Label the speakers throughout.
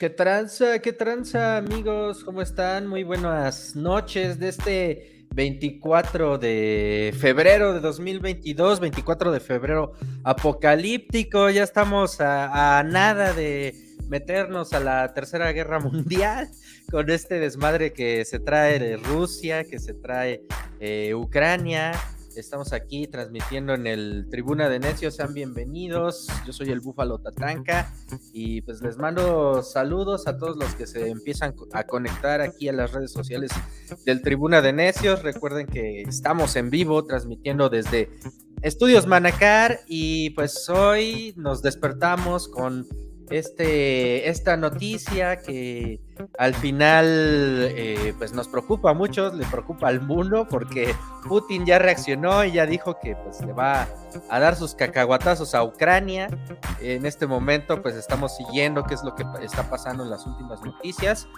Speaker 1: ¿Qué tranza? ¿Qué tranza, amigos? ¿Cómo están? Muy buenas noches de este 24 de febrero de 2022, 24 de febrero apocalíptico. Ya estamos a, nada de meternos a la Tercera Guerra Mundial con este desmadre que se trae de Rusia, que se trae eh, Ucrania. Estamos aquí transmitiendo en el Tribuna de Necios. Sean bienvenidos. Yo soy el Búfalo Tatanca y pues les mando saludos a todos los que se empiezan a conectar aquí a las redes sociales del Tribuna de Necios. Recuerden que estamos en vivo transmitiendo desde Estudios Manacar y pues hoy nos despertamos con este, esta noticia que al final eh, pues nos preocupa a muchos, le preocupa al mundo porque Putin ya reaccionó y ya dijo que pues le va a dar sus cacahuatazos a Ucrania. En este momento pues estamos siguiendo qué es lo que está pasando en las últimas noticias.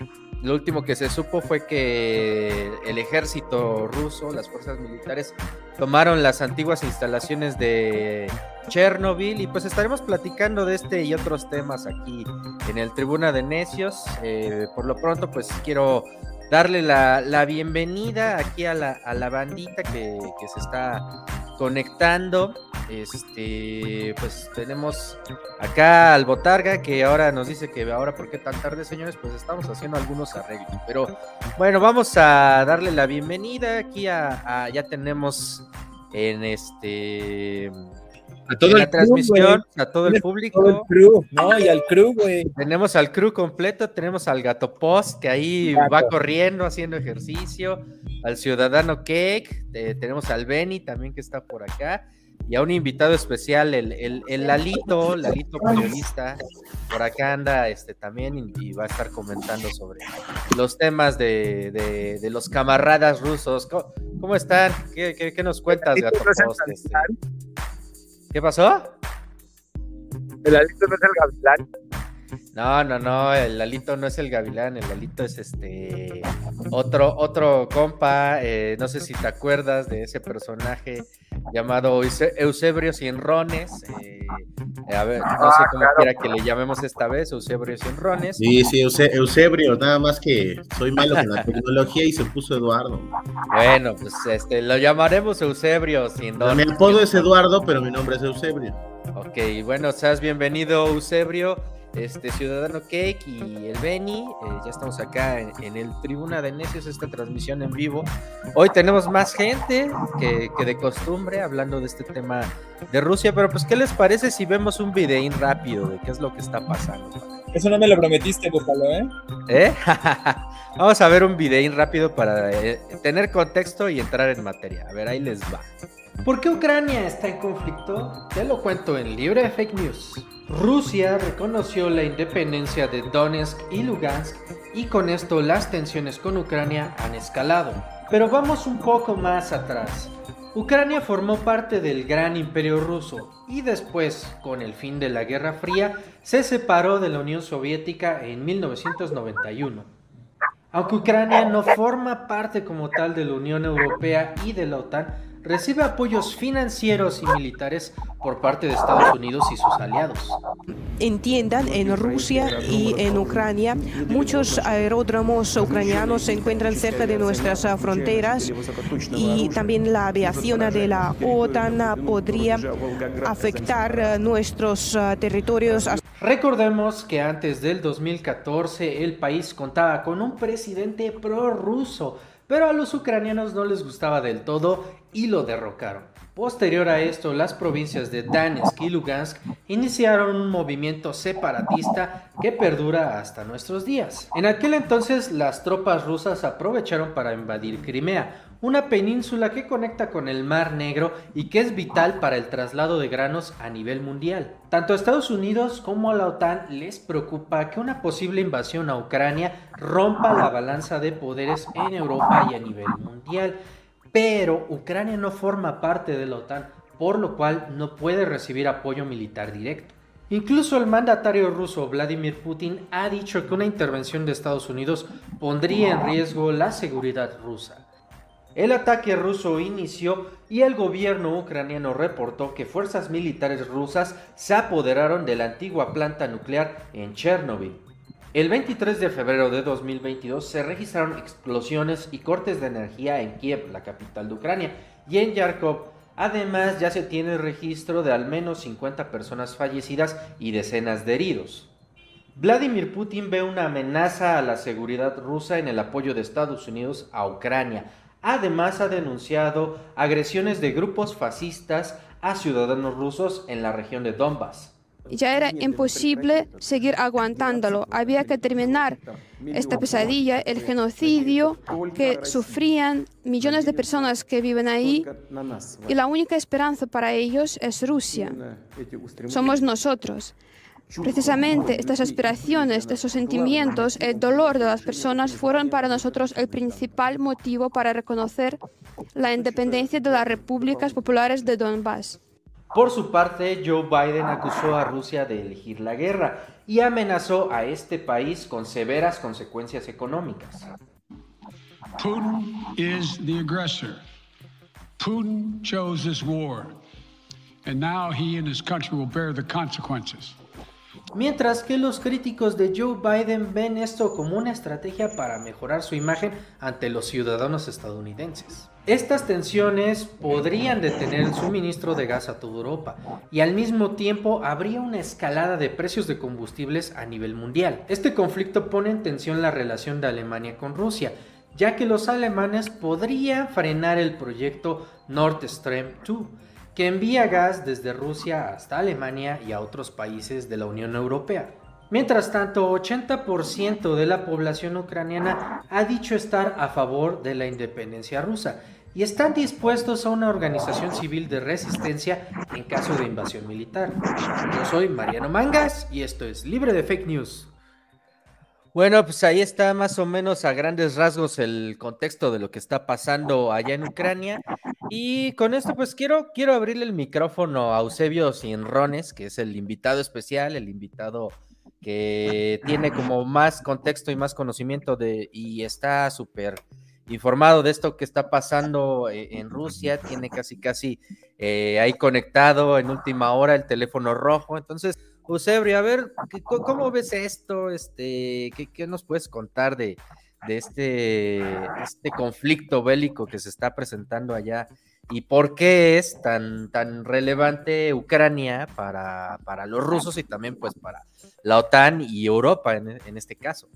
Speaker 1: Lo último que se supo fue que el ejército ruso, las fuerzas militares, tomaron las antiguas instalaciones de Chernobyl y pues estaremos platicando de este y otros temas aquí en el Tribuna de Necios. Eh, por lo pronto pues quiero darle la, bienvenida aquí a la, a la bandita que, que se está conectando. Este, pues tenemos acá al Botarga que ahora nos dice que ahora por qué tan tarde, señores, pues estamos haciendo algunos arreglos. Pero bueno, vamos a darle la bienvenida aquí a, ya tenemos en este
Speaker 2: a toda
Speaker 1: la transmisión, a todo el público.
Speaker 2: no, y al crew, güey.
Speaker 1: Tenemos al crew completo, tenemos al gato post que ahí va corriendo, haciendo ejercicio, al ciudadano Cake, eh, tenemos al Benny también que está por acá, y a un invitado especial, el, el, Lalito, Lalito periodista, por acá anda este también y, va a estar comentando sobre los temas de, los camaradas rusos. ¿Cómo, están? ¿Qué, nos cuentas, gato post? Este? ¿Qué pasó?
Speaker 2: El alito no es el gavilán.
Speaker 1: No, no, no, el alito no es el gavilán, el alito es este otro, otro compa, eh, no sé si te acuerdas de ese personaje llamado Eusebrio Cienrones, eh, a ver, no sé cómo quiera que le llamemos esta vez, Eusebrio Cienrones.
Speaker 2: Sí, sí, Eusebrio, nada más que soy malo con la tecnología y se puso Eduardo.
Speaker 1: Bueno, pues este, lo llamaremos Eusebio Cienrones.
Speaker 2: Mi apodo es Eduardo, pero mi nombre es Eusebio.
Speaker 1: Ok, bueno, seas bienvenido Eusebio este Ciudadano Cake y el Beni. Eh, ya estamos acá en, el Tribuna de Necios, esta transmisión en vivo. Hoy tenemos más gente que, de costumbre hablando de este tema de Rusia, pero pues, ¿qué les parece si vemos un videín rápido de qué es lo que está pasando?
Speaker 2: Eso no me lo prometiste, Búfalo, ¿eh?
Speaker 1: ¿Eh? Vamos a ver un videín rápido para eh, tener contexto y entrar en materia. A ver, ahí les va. ¿Por qué Ucrania está en conflicto? Te lo cuento en Libre Fake News. Rusia reconoció la independencia de Donetsk y Lugansk y con esto las tensiones con Ucrania han escalado. Pero vamos un poco más atrás. Ucrania formó parte del gran imperio ruso y después, con el fin de la Guerra Fría, se separó de la Unión Soviética en 1991. Aunque Ucrania no forma parte como tal de la Unión Europea y de la OTAN, recibe apoyos financieros y militares por parte de Estados Unidos y sus aliados.
Speaker 3: Entiendan, en Rusia y en Ucrania, muchos aeródromos ucranianos se encuentran cerca de nuestras fronteras y también la aviación de la OTAN podría afectar nuestros territorios.
Speaker 1: Recordemos que antes del 2014 el país contaba con un presidente prorruso pero a los ucranianos no les gustaba del todo y lo derrocaron. Posterior a esto, las provincias de Donetsk y Lugansk iniciaron un movimiento separatista que perdura hasta nuestros días. En aquel entonces, las tropas rusas aprovecharon para invadir Crimea, una península que conecta con el Mar Negro y que es vital para el traslado de granos a nivel mundial. Tanto a Estados Unidos como a la OTAN les preocupa que una posible invasión a Ucrania rompa la balanza de poderes en Europa y a nivel mundial. Pero Ucrania no forma parte de la OTAN, por lo cual no puede recibir apoyo militar directo. Incluso el mandatario ruso Vladimir Putin ha dicho que una intervención de Estados Unidos pondría en riesgo la seguridad rusa. El ataque ruso inició y el gobierno ucraniano reportó que fuerzas militares rusas se apoderaron de la antigua planta nuclear en Chernobyl. El 23 de febrero de 2022 se registraron explosiones y cortes de energía en Kiev, la capital de Ucrania, y en Yarkov. Además, ya se tiene registro de al menos 50 personas fallecidas y decenas de heridos. Vladimir Putin ve una amenaza a la seguridad rusa en el apoyo de Estados Unidos a Ucrania. Además, ha denunciado agresiones de grupos fascistas a ciudadanos rusos en la región de Donbass.
Speaker 4: Ya era imposible seguir aguantándolo. Había que terminar esta pesadilla, el genocidio que sufrían millones de personas que viven ahí. Y la única esperanza para ellos es Rusia. Somos nosotros. Precisamente estas aspiraciones, estos sentimientos, el dolor de las personas fueron para nosotros el principal motivo para reconocer la independencia de las repúblicas populares de Donbass.
Speaker 1: Por su parte, Joe Biden acusó a Rusia de elegir la guerra y amenazó a este país con severas consecuencias económicas.
Speaker 5: Putin is the aggressor. Putin chose this war, and now he and his country will bear the consequences
Speaker 1: mientras que los críticos de Joe Biden ven esto como una estrategia para mejorar su imagen ante los ciudadanos estadounidenses. Estas tensiones podrían detener el suministro de gas a toda Europa y al mismo tiempo habría una escalada de precios de combustibles a nivel mundial. Este conflicto pone en tensión la relación de Alemania con Rusia, ya que los alemanes podrían frenar el proyecto Nord Stream 2 que envía gas desde Rusia hasta Alemania y a otros países de la Unión Europea. Mientras tanto, 80% de la población ucraniana ha dicho estar a favor de la independencia rusa y están dispuestos a una organización civil de resistencia en caso de invasión militar. Yo soy Mariano Mangas y esto es Libre de Fake News. Bueno, pues ahí está más o menos a grandes rasgos el contexto de lo que está pasando allá en Ucrania. Y con esto, pues quiero, quiero abrirle el micrófono a Eusebio Sinrones, que es el invitado especial, el invitado que tiene como más contexto y más conocimiento de, y está súper informado de esto que está pasando eh, en Rusia, tiene casi casi eh, ahí conectado en última hora el teléfono rojo. Entonces, Eusebio, a ver, ¿cómo ves esto? Este, ¿qué, nos puedes contar de, este, este conflicto bélico que se está presentando allá y por qué es tan, tan relevante Ucrania para, los rusos y también pues para la OTAN y Europa en, este caso.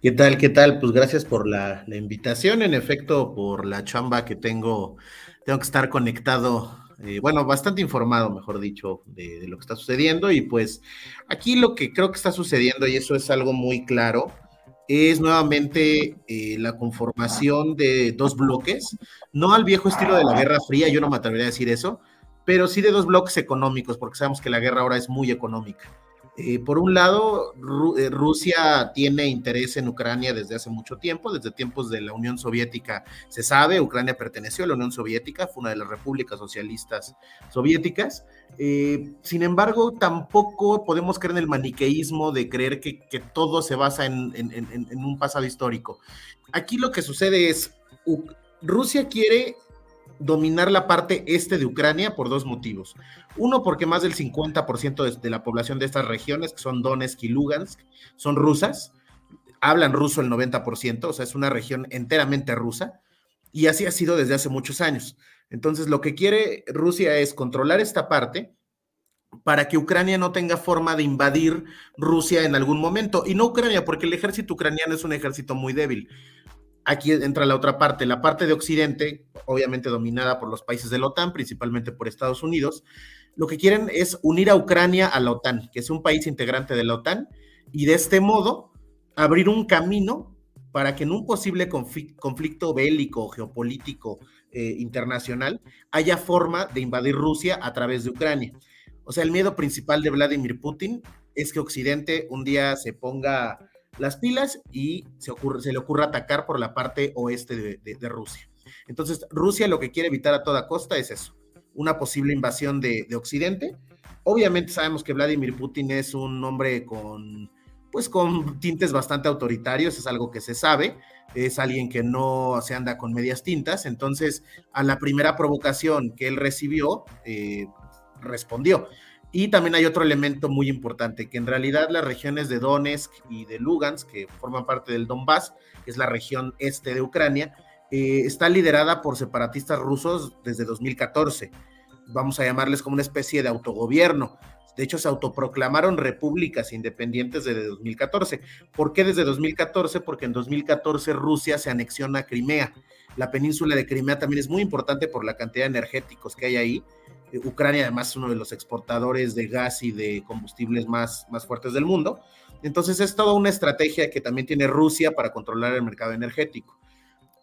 Speaker 2: ¿Qué tal? ¿Qué tal? Pues gracias por la, la, invitación, en efecto, por la chamba que tengo, tengo que estar conectado eh, bueno, bastante informado, mejor dicho, de, lo que está sucediendo. Y pues aquí lo que creo que está sucediendo, y eso es algo muy claro, es nuevamente eh, la conformación de dos bloques, no al viejo estilo de la Guerra Fría, yo no me atrevería a decir eso, pero sí de dos bloques económicos, porque sabemos que la guerra ahora es muy económica. Eh, por un lado, eh, Rusia tiene interés en Ucrania desde hace mucho tiempo, desde tiempos de la Unión Soviética se sabe, Ucrania perteneció a la Unión Soviética, fue una de las repúblicas socialistas soviéticas. Eh, sin embargo, tampoco podemos creer en el maniqueísmo de creer que, todo se basa en, un pasado histórico. Aquí lo que sucede es, Rusia quiere dominar la parte este de Ucrania por dos motivos. Uno, porque más del 50% de, la población de estas regiones, que son Donetsk y Lugansk, son rusas. Hablan ruso el 90%, o sea, es una región enteramente rusa. Y así ha sido desde hace muchos años. Entonces, lo que quiere Rusia es controlar esta parte para que Ucrania no tenga forma de invadir Rusia en algún momento. Y no Ucrania, porque el ejército ucraniano es un ejército muy débil. Aquí entra la otra parte, la parte de Occidente, obviamente dominada por los países de la OTAN, principalmente por Estados Unidos. Lo que quieren es unir a Ucrania a la OTAN, que es un país integrante de la OTAN, y de este modo abrir un camino para que en un posible conflicto bélico, geopolítico, eh, internacional, haya forma de invadir Rusia a través de Ucrania. O sea, el miedo principal de Vladimir Putin es que Occidente un día se ponga las pilas y se, le ocurre atacar por la parte oeste de, Rusia. Entonces, Rusia lo que quiere evitar a toda costa es eso, una posible invasión de, Occidente. Obviamente sabemos que Vladimir Putin es un hombre con, pues con tintes bastante autoritarios, es algo que se sabe, es alguien que no se anda con medias tintas, entonces a la primera provocación que él recibió, eh, respondió. Y también hay otro elemento muy importante, que en realidad las regiones de Donetsk y de Lugansk, que forman parte del Donbass, que es la región este de Ucrania, eh, está liderada por separatistas rusos desde 2014. Vamos a llamarles como una especie de autogobierno. De hecho, se autoproclamaron repúblicas independientes desde 2014. ¿Por qué desde 2014? Porque en 2014 Rusia se anexiona a Crimea. La península de Crimea también es muy importante por la cantidad de energéticos que hay ahí. Eh, Ucrania además es uno de los exportadores de gas y de combustibles más, más fuertes del mundo. Entonces es toda una estrategia que también tiene Rusia para controlar el mercado energético.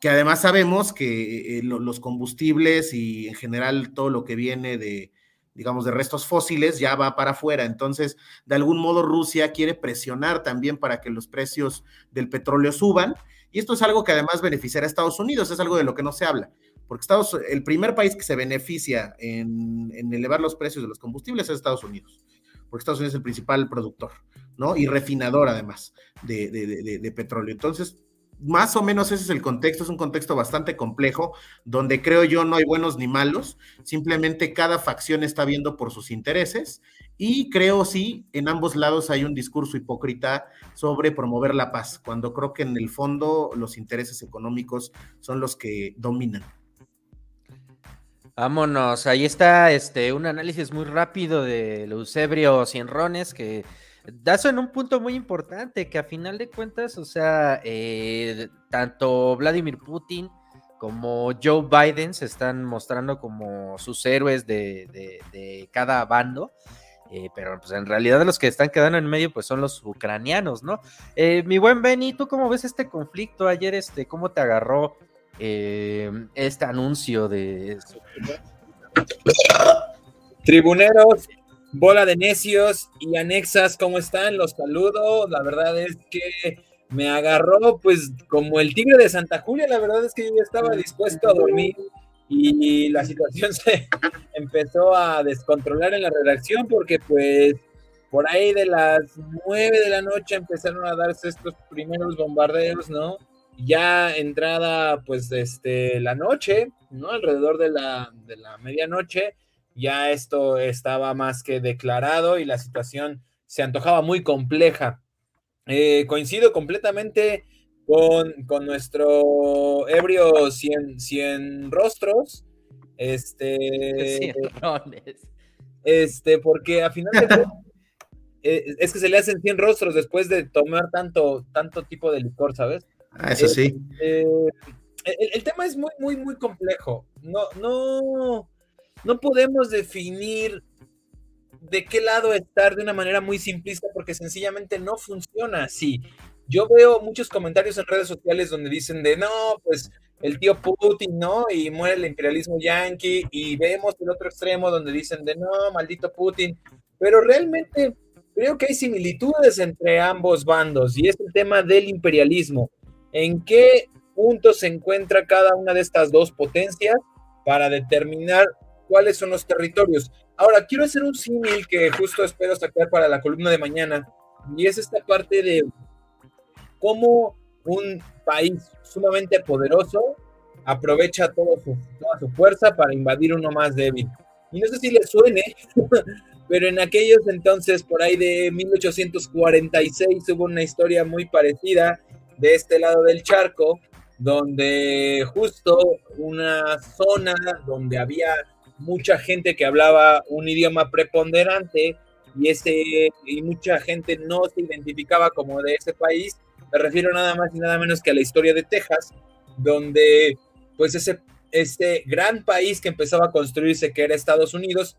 Speaker 2: Que además sabemos que eh, los combustibles y en general todo lo que viene de, digamos, de restos fósiles ya va para afuera. Entonces, de algún modo, Rusia quiere presionar también para que los precios del petróleo suban. Y esto es algo que además beneficiará a Estados Unidos, es algo de lo que no se habla. Porque Estados, el primer país que se beneficia en, elevar los precios de los combustibles es Estados Unidos. Porque Estados Unidos es el principal productor, ¿no? Y refinador además de, de petróleo. Entonces, más o menos ese es el contexto, es un contexto bastante complejo, donde creo yo no hay buenos ni malos, simplemente cada facción está viendo por sus intereses y creo sí, en ambos lados hay un discurso hipócrita sobre promover la paz, cuando creo que en el fondo los intereses económicos son los que dominan.
Speaker 1: Vámonos, ahí está este un análisis muy rápido de Eusebio Cienrones que das en un punto muy importante, que a final de cuentas, o sea, eh, tanto Vladimir Putin como Joe Biden se están mostrando como sus héroes de, cada bando. Eh, pero pues en realidad los que están quedando en medio pues son los ucranianos, ¿no? Eh, mi buen Benny, ¿tú cómo ves este conflicto ayer? Este, ¿Cómo te agarró este anuncio de...
Speaker 6: Tribuneros, Bola de necios y anexas, ¿cómo están? Los saludo. La verdad es que me agarró pues como el tigre de Santa Julia. La verdad es que yo ya estaba dispuesto a dormir y la situación se empezó a descontrolar en la redacción porque pues por ahí de las nueve de la noche empezaron a darse estos primeros bombardeos, ¿no? Ya entrada pues este la noche, ¿no? Alrededor de la, de la medianoche ya esto estaba más que declarado y la situación se antojaba muy compleja. Eh, coincido completamente con, nuestro ebrio 100, 100 rostros. Este, este, porque a final de eh, es que se le hacen 100 rostros después de tomar tanto, tanto tipo de licor, ¿sabes?
Speaker 2: Ah, eso sí.
Speaker 6: Este, el, tema es muy, muy, muy complejo. No, no, no podemos definir de qué lado estar de una manera muy simplista porque sencillamente no funciona así. Yo veo muchos comentarios en redes sociales donde dicen de no, pues el tío Putin, ¿no? Y muere el imperialismo yanqui y vemos el otro extremo donde dicen de no, maldito Putin. Pero realmente creo que hay similitudes entre ambos bandos y es el tema del imperialismo. ¿En qué punto se encuentra cada una de estas dos potencias para determinar cuáles son los territorios. Ahora, quiero hacer un símil que justo espero sacar para la columna de mañana, y es esta parte de cómo un país sumamente poderoso aprovecha todo su, toda su fuerza para invadir uno más débil. Y no sé si le suene, pero en aquellos entonces, por ahí de 1846, hubo una historia muy parecida de este lado del charco, donde justo una zona donde había mucha gente que hablaba un idioma preponderante y, ese, y mucha gente no se identificaba como de ese país. Me refiero nada más y nada menos que a la historia de Texas, donde pues ese, ese gran país que empezaba a construirse, que era Estados Unidos,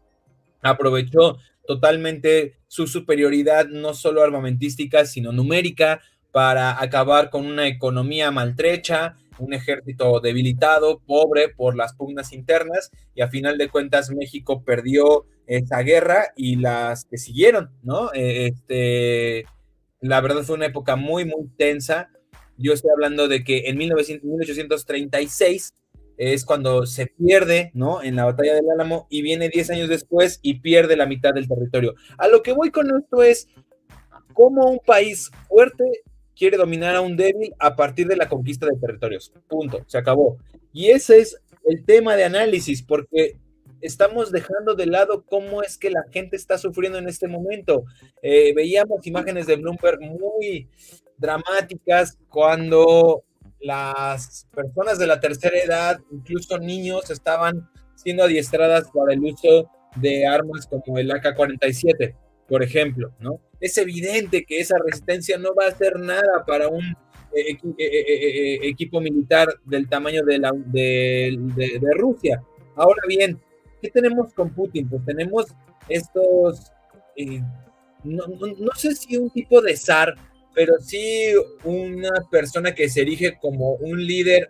Speaker 6: aprovechó totalmente su superioridad, no solo armamentística, sino numérica, para acabar con una economía maltrecha, un ejército debilitado, pobre por las pugnas internas, y a final de cuentas México perdió esa guerra y las que siguieron, ¿no? Eh, este, la verdad fue una época muy, muy tensa. Yo estoy hablando de que en 1836 es cuando se pierde, ¿no? En la batalla del Álamo y viene 10 años después y pierde la mitad del territorio. A lo que voy con esto es cómo un país fuerte quiere dominar a un débil a partir de la conquista de territorios. Punto, se acabó. Y ese es el tema de análisis, porque estamos dejando de lado cómo es que la gente está sufriendo en este momento. Eh, veíamos imágenes de Bloomberg muy dramáticas cuando las personas de la tercera edad, incluso niños, estaban siendo adiestradas para el uso de armas como el AK-47, por ejemplo, ¿no? Es evidente que esa resistencia no va a hacer nada para un eh, eh, eh, equipo militar del tamaño de, la, de, Rusia. Ahora bien, ¿qué tenemos con Putin? Pues tenemos estos, no, no, sé si un tipo de zar, pero sí una persona que se erige como un líder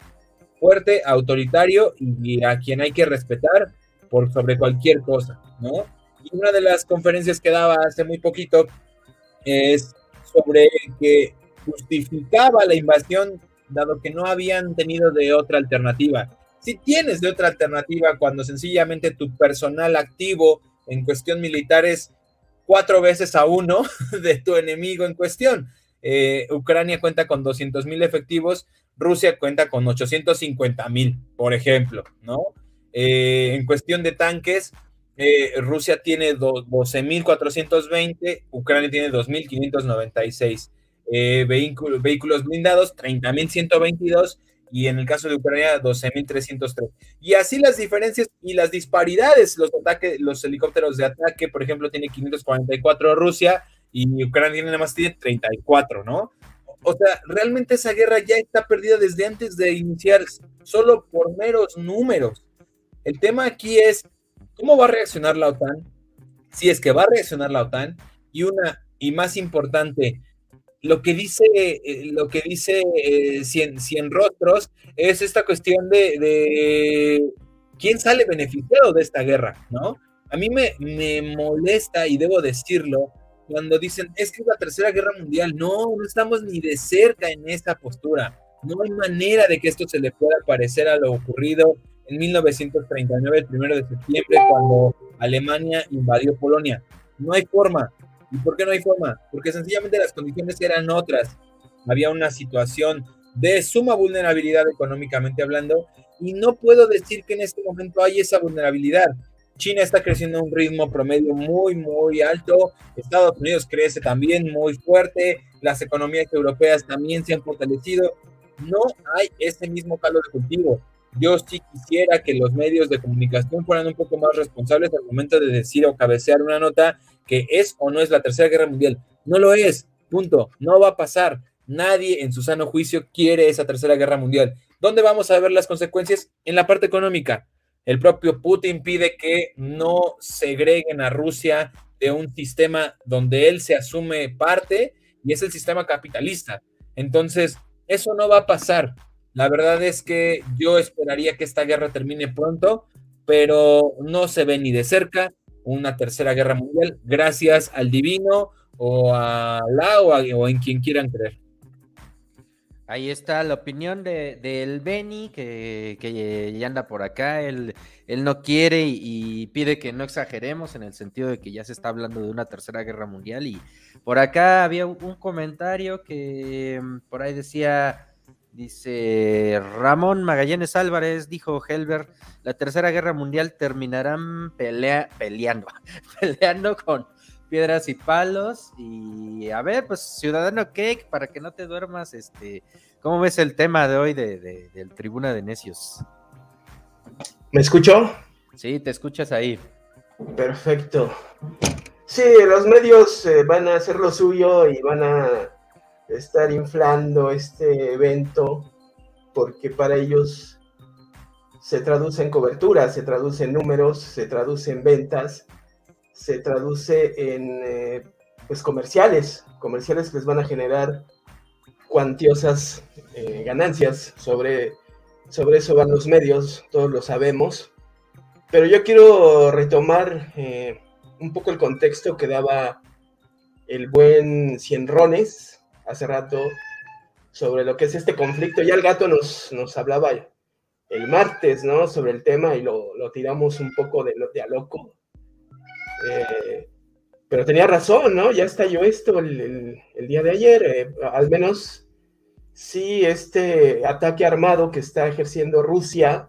Speaker 6: fuerte, autoritario y a quien hay que respetar por sobre cualquier cosa, ¿no? Y una de las conferencias que daba hace muy poquito es sobre que justificaba la invasión dado que no habían tenido de otra alternativa. Si tienes de otra alternativa cuando sencillamente tu personal activo en cuestión militar es cuatro veces a uno de tu enemigo en cuestión. Eh, Ucrania cuenta con 200 mil efectivos, Rusia cuenta con 850 mil, por ejemplo, ¿no? Eh, en cuestión de tanques, eh, Rusia tiene 12.420, Ucrania tiene 2.596. Eh, vehículos, vehículos blindados, 30.122 y en el caso de Ucrania 12.303. Y así las diferencias y las disparidades, los ataques, los helicópteros de ataque, por ejemplo, tiene 544 Rusia y Ucrania tiene nada más tiene 34, ¿no? O sea, realmente esa guerra ya está perdida desde antes de iniciar, solo por meros números. El tema aquí es cómo va a reaccionar la OTAN, si es que va a reaccionar la OTAN, y una, y más importante, lo que dice, eh, lo que dice eh, cien, rostros es esta cuestión de, quién sale beneficiado de esta guerra, ¿no? A mí me, me molesta, y debo decirlo, cuando dicen, es que es la tercera guerra mundial, no, no estamos ni de cerca en esta postura. No hay manera de que esto se le pueda parecer a lo ocurrido en 1939, el primero de septiembre, cuando Alemania invadió Polonia. No hay forma. ¿Y por qué no hay forma? Porque sencillamente las condiciones eran otras. Había una situación de suma vulnerabilidad económicamente hablando y no puedo decir que en este momento hay esa vulnerabilidad. China está creciendo a un ritmo promedio muy, muy alto. Estados Unidos crece también muy fuerte. Las economías europeas también se han fortalecido. No hay ese mismo calor de cultivo. Yo sí quisiera que los medios de comunicación fueran un poco más responsables al momento de decir o cabecear una nota que es o no es la Tercera Guerra Mundial. No lo es, punto. No va a pasar. Nadie en su sano juicio quiere esa Tercera Guerra Mundial. ¿Dónde vamos a ver las consecuencias? En la parte económica. El propio Putin pide que no segreguen a Rusia de un sistema donde él se asume parte y es el sistema capitalista. Entonces, eso no va a pasar. La verdad es que yo esperaría que esta guerra termine pronto, pero no se ve ni de cerca una tercera guerra mundial, gracias al divino o a la o, en quien quieran creer.
Speaker 1: Ahí está la opinión de, del Benny, que, que, ya anda por acá. Él, él no quiere y, pide que no exageremos en el sentido de que ya se está hablando de una tercera guerra mundial. Y por acá había un comentario que mm, por ahí decía Dice Ramón Magallanes Álvarez, dijo Helber, la tercera guerra mundial terminarán peleando, peleando con piedras y palos. Y a ver, pues Ciudadano Cake, para que no te duermas, este, ¿cómo ves el tema de hoy de, del Tribuna de Necios?
Speaker 7: ¿Me escuchó?
Speaker 1: Sí, te escuchas ahí.
Speaker 7: Perfecto. Sí, los medios eh, van a hacer lo suyo y van a estar inflando este evento porque para ellos se traduce en cobertura, se traduce en números, se traduce en ventas, se traduce en eh, pues comerciales, comerciales que les van a generar cuantiosas eh, ganancias. Sobre, sobre eso van los medios, todos lo sabemos. Pero yo quiero retomar eh, un poco el contexto que daba el buen Cienrones hace rato sobre lo que es este conflicto. Ya el gato nos, nos hablaba el martes, ¿no? Sobre el tema y lo, tiramos un poco de, de a loco. Eh, pero tenía razón, ¿no? Ya estalló esto el, día de ayer. Eh, al menos sí, este ataque armado que está ejerciendo Rusia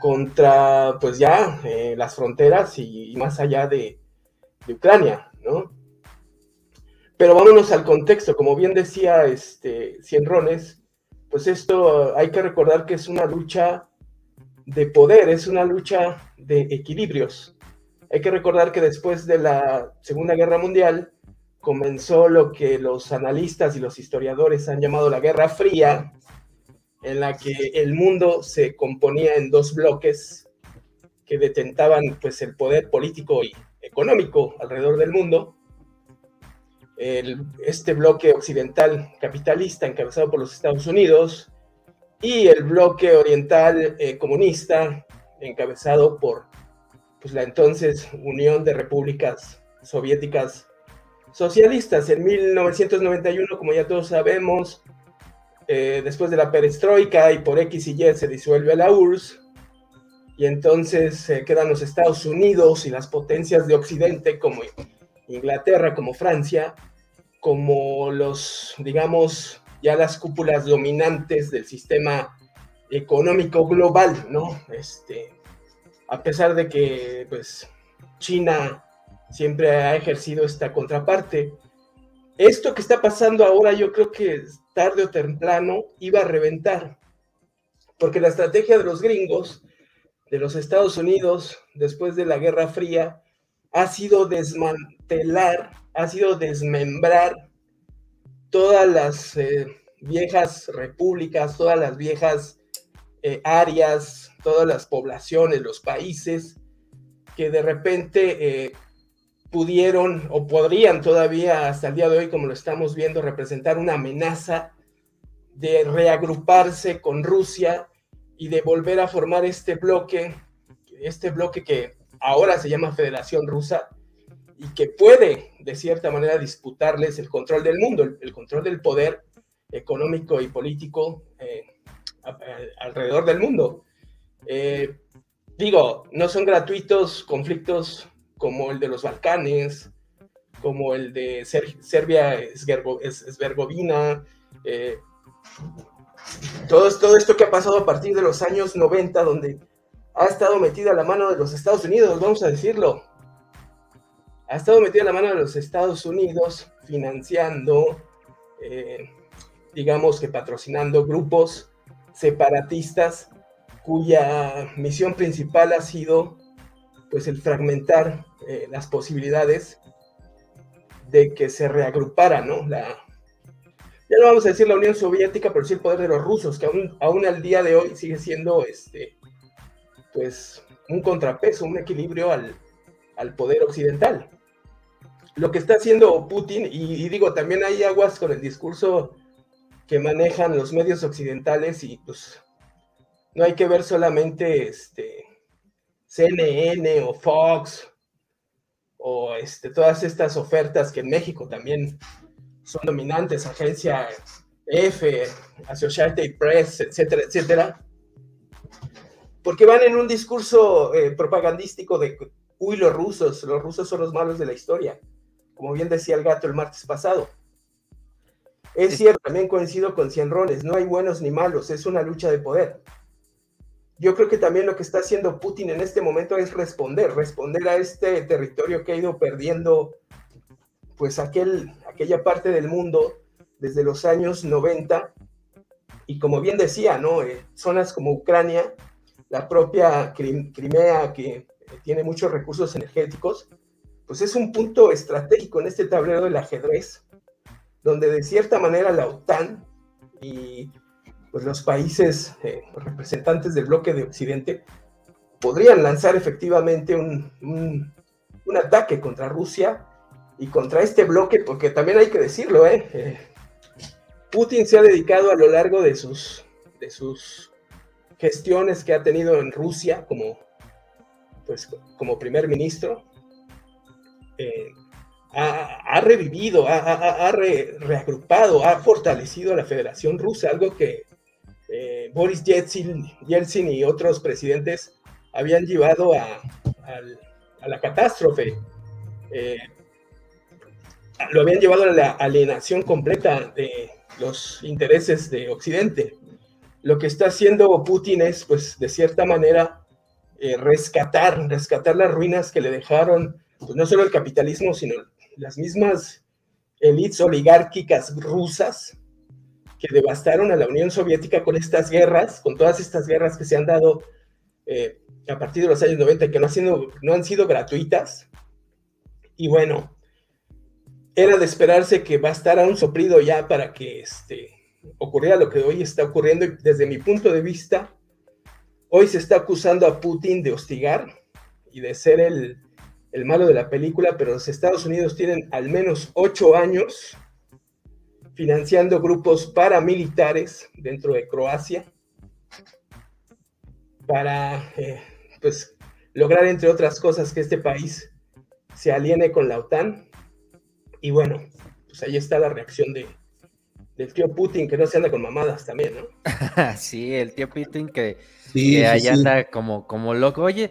Speaker 7: contra, pues ya, eh, las fronteras y, más allá de, Ucrania, ¿no? Pero vámonos al contexto, como bien decía este Cienrones, pues esto hay que recordar que es una lucha de poder, es una lucha de equilibrios. Hay que recordar que después de la Segunda Guerra Mundial comenzó lo que los analistas y los historiadores han llamado la Guerra Fría, en la que el mundo se componía en dos bloques que detentaban pues, el poder político y económico alrededor del mundo. Este bloque occidental capitalista encabezado por los Estados Unidos y el bloque oriental eh, comunista encabezado por pues, la entonces Unión de Repúblicas Soviéticas Socialistas. En 1991, como ya todos sabemos, eh, después de la perestroika y por X y Y se disuelve la URSS y entonces se quedan los Estados Unidos y las potencias de Occidente como Inglaterra, como Francia, como los, digamos, ya las cúpulas dominantes del sistema económico global, ¿no? Este, a pesar de que, pues, China siempre ha ejercido esta contraparte. Esto que está pasando ahora yo creo que tarde o temprano iba a reventar, porque la estrategia de los gringos, de los Estados Unidos, después de la Guerra Fría, ha sido desmantelar, ha sido desmembrar todas las eh, viejas repúblicas, todas las viejas eh, áreas, todas las poblaciones, los países, que de repente eh, pudieron o podrían todavía hasta el día de hoy, como lo estamos viendo, representar una amenaza de reagruparse con Rusia y de volver a formar este bloque, este bloque que ahora se llama Federación Rusa y que puede, de cierta manera, disputarles el control del mundo, el, control del poder económico y político eh, alrededor del mundo. Eh, digo, no son gratuitos conflictos como el de los Balcanes, como el de Serbia, Esvergovina, eh, todo, todo esto que ha pasado a partir de los años 90, donde ha estado metida la mano de los Estados Unidos, vamos a decirlo. Ha estado metida la mano de los Estados Unidos financiando, eh, digamos que patrocinando grupos separatistas cuya misión principal ha sido pues el fragmentar eh, las posibilidades de que se reagrupara, ¿no? Ya no vamos a decir la Unión Soviética, pero sí el poder de los rusos, que aún, aún al día de hoy sigue siendo, este, pues, un contrapeso, un equilibrio al, al poder occidental. Lo que está haciendo Putin, y, digo, también hay aguas con el discurso que manejan los medios occidentales y pues no hay que ver solamente este, CNN o Fox o este, todas estas ofertas que en México también son dominantes, agencia F, Associated Press, etcétera, etcétera, porque van en un discurso eh, propagandístico de, uy, los rusos, los rusos son los malos de la historia, como bien decía el gato el martes pasado. Es cierto, también coincido con Cienrones, no hay buenos ni malos, es una lucha de poder yo creo que también lo que está haciendo Putin en este momento es responder, responder a este territorio que ha ido perdiendo, pues aquel, aquella parte del mundo desde los años 90. Y como bien decía, ¿no? Eh, zonas como Ucrania, la propia Crimea, que tiene muchos recursos energéticos, pues es un punto estratégico en este tablero del ajedrez, donde de cierta manera la OTAN y pues los países eh, representantes del bloque de Occidente podrían lanzar efectivamente un, ataque contra Rusia y contra este bloque, porque también hay que decirlo, ¿eh? ¿eh? Putin se ha dedicado a lo largo de sus, gestiones que ha tenido en Rusia como, pues, como primer ministro, eh, ha, revivido, ha, reagrupado, ha fortalecido a la Federación Rusa, algo que eh, Boris Yeltsin, y otros presidentes habían llevado a, la catástrofe. Eh, lo habían llevado a la alienación completa de los intereses de Occidente. Lo que está haciendo Putin es, pues, de cierta manera, rescatar, rescatar las ruinas que le dejaron, pues no solo el capitalismo, sino las mismas élites oligárquicas rusas que devastaron a la Unión Soviética con estas guerras, con todas estas guerras que se han dado eh, a partir de los años 90, que no han, sido, no han sido gratuitas. Y bueno, era de esperarse que bastara un soplido ya para que este, ocurriera lo que hoy está ocurriendo. Y desde mi punto de vista, hoy se está acusando a Putin de hostigar y de ser el, el malo de la película, pero los Estados Unidos tienen al menos ocho años financiando grupos paramilitares dentro de Croacia para eh, pues, lograr, entre otras cosas, que este país se aliene con la OTAN. Y bueno, pues ahí está la reacción de, del tío Putin, que no se anda con mamadas también, ¿no?
Speaker 1: sí, el tío Putin que, que ahí anda como, como loco. Oye,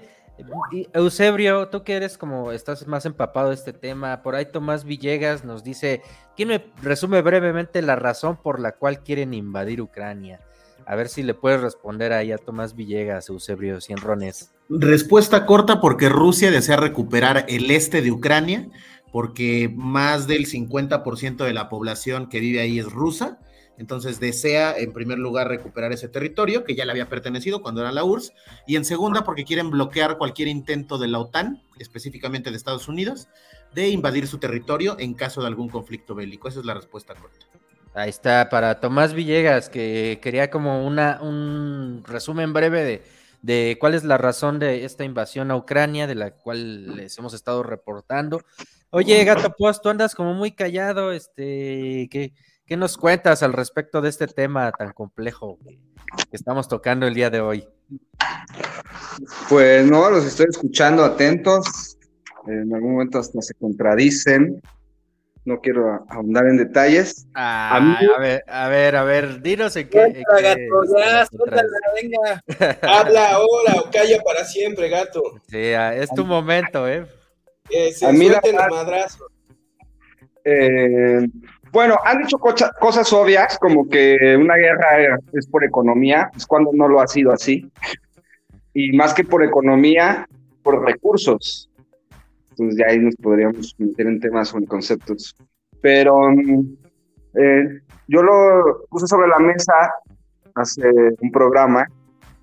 Speaker 1: Eusebio, tú que eres como, estás más empapado de este tema, por ahí Tomás Villegas nos dice, ¿quién me resume brevemente la razón por la cual quieren invadir Ucrania? A ver si le puedes responder ahí a Tomás Villegas, Eusebio Cienrones.
Speaker 2: Respuesta corta porque Rusia desea recuperar el este de Ucrania, porque más del 50% de la población que vive ahí es rusa entonces desea, en primer lugar, recuperar ese territorio que ya le había pertenecido cuando era la URSS, y en segunda, porque quieren bloquear cualquier intento de la OTAN, específicamente de Estados Unidos, de invadir su territorio en caso de algún conflicto bélico. Esa es la respuesta corta.
Speaker 1: Ahí está, para Tomás Villegas, que quería como una, un resumen breve de, de cuál es la razón de esta invasión a Ucrania, de la cual les hemos estado reportando. Oye, Gato Pues, tú andas como muy callado, este, que ¿Qué nos cuentas al respecto de este tema tan complejo que, estamos tocando el día de hoy?
Speaker 8: Pues no, los estoy escuchando atentos. En algún momento hasta se contradicen. No quiero ahondar en detalles.
Speaker 1: a, ver, a ver, a ver, dinos en qué.
Speaker 7: venga. Habla ahora o calla para siempre, gato.
Speaker 1: Sí, ah, es tu momento, ¿eh?
Speaker 7: eh se a mí la... madrazo.
Speaker 8: Eh, bueno, han dicho cosas obvias, como que una guerra es por economía, es cuando no lo ha sido así. Y más que por economía, por recursos. Entonces ya ahí nos podríamos meter en temas o en conceptos. Pero mm, eh, yo lo puse sobre la mesa hace un programa,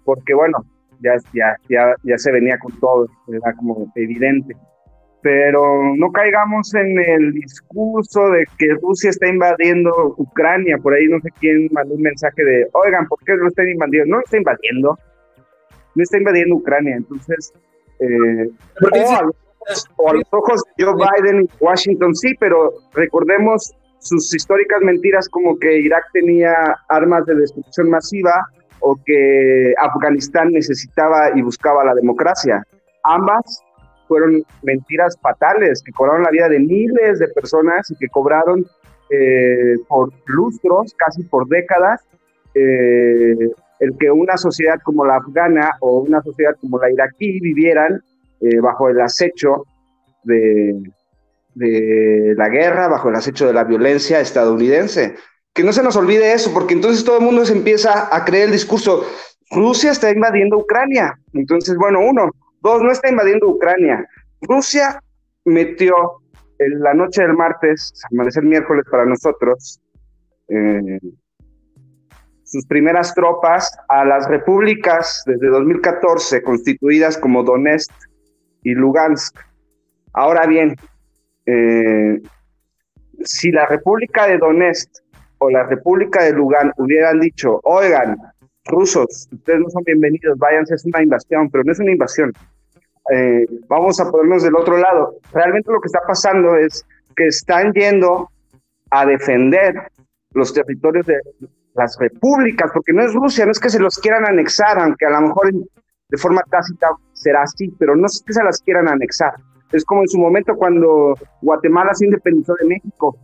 Speaker 8: porque bueno, ya, ya, ya, ya se venía con todo, era como evidente pero no caigamos en el discurso de que Rusia está invadiendo Ucrania. Por ahí no sé quién mandó un mensaje de, oigan, ¿por qué lo están invadiendo? No lo está invadiendo, no está invadiendo Ucrania. Entonces, eh, o, a los, ojos de Joe Biden y Washington, sí, pero recordemos sus históricas mentiras como que Irak tenía armas de destrucción masiva o que Afganistán necesitaba y buscaba la democracia. Ambas fueron mentiras fatales que cobraron la vida de miles de personas y que cobraron eh, por lustros, casi por décadas, eh, el que una sociedad como la afgana o una sociedad como la iraquí vivieran eh, bajo el acecho de, de la guerra, bajo el acecho de la violencia estadounidense. Que no se nos olvide eso, porque entonces todo el mundo se empieza a creer el discurso, Rusia está invadiendo Ucrania. Entonces, bueno, uno, Dos, no está invadiendo Ucrania. Rusia metió en la noche del martes, amanecer miércoles para nosotros, eh, sus primeras tropas a las repúblicas desde 2014 constituidas como Donetsk y Lugansk. Ahora bien, eh, si la República de Donetsk o la República de Lugansk hubieran dicho, oigan, rusos, ustedes no son bienvenidos, váyanse, es una invasión, pero no es una invasión, eh, vamos a ponernos del otro lado. Realmente lo que está pasando es que están yendo a defender los territorios de las repúblicas, porque no es Rusia, no es que se los quieran anexar, aunque a lo mejor de forma tácita será así, pero no es que se las quieran anexar. Es como en su momento cuando Guatemala se independizó de México,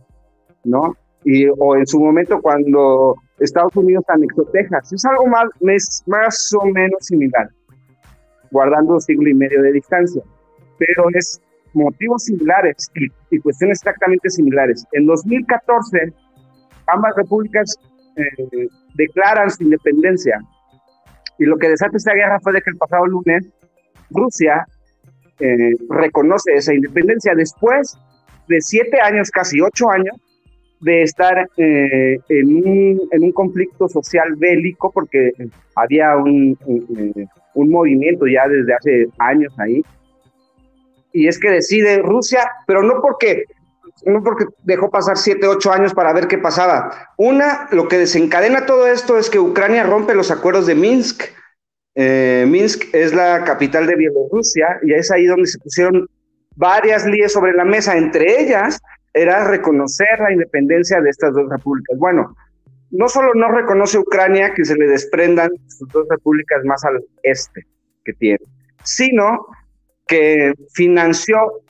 Speaker 8: ¿no? Y, o en su momento cuando Estados Unidos anexó Texas. Es algo más, más o menos similar guardando un siglo y medio de distancia, pero es motivos similares y, cuestiones exactamente similares. En 2014, ambas repúblicas eh, declaran su independencia. Y lo que desata esta guerra fue de que el pasado lunes Rusia eh, reconoce esa independencia. Después de siete años, casi ocho años, de estar eh, en, un, conflicto social bélico, porque había un, un, movimiento ya desde hace años ahí. Y es que decide Rusia, pero no porque, no porque dejó pasar siete, ocho años para ver qué pasaba. Una, lo que desencadena todo esto es que Ucrania rompe los acuerdos de Minsk. Eh, Minsk es la capital de Bielorrusia y es ahí donde se pusieron varias líneas sobre la mesa, entre ellas era reconocer la independencia de estas dos repúblicas. Bueno, no solo no reconoce Ucrania que se le desprendan sus dos repúblicas más al este que tiene, sino que financió,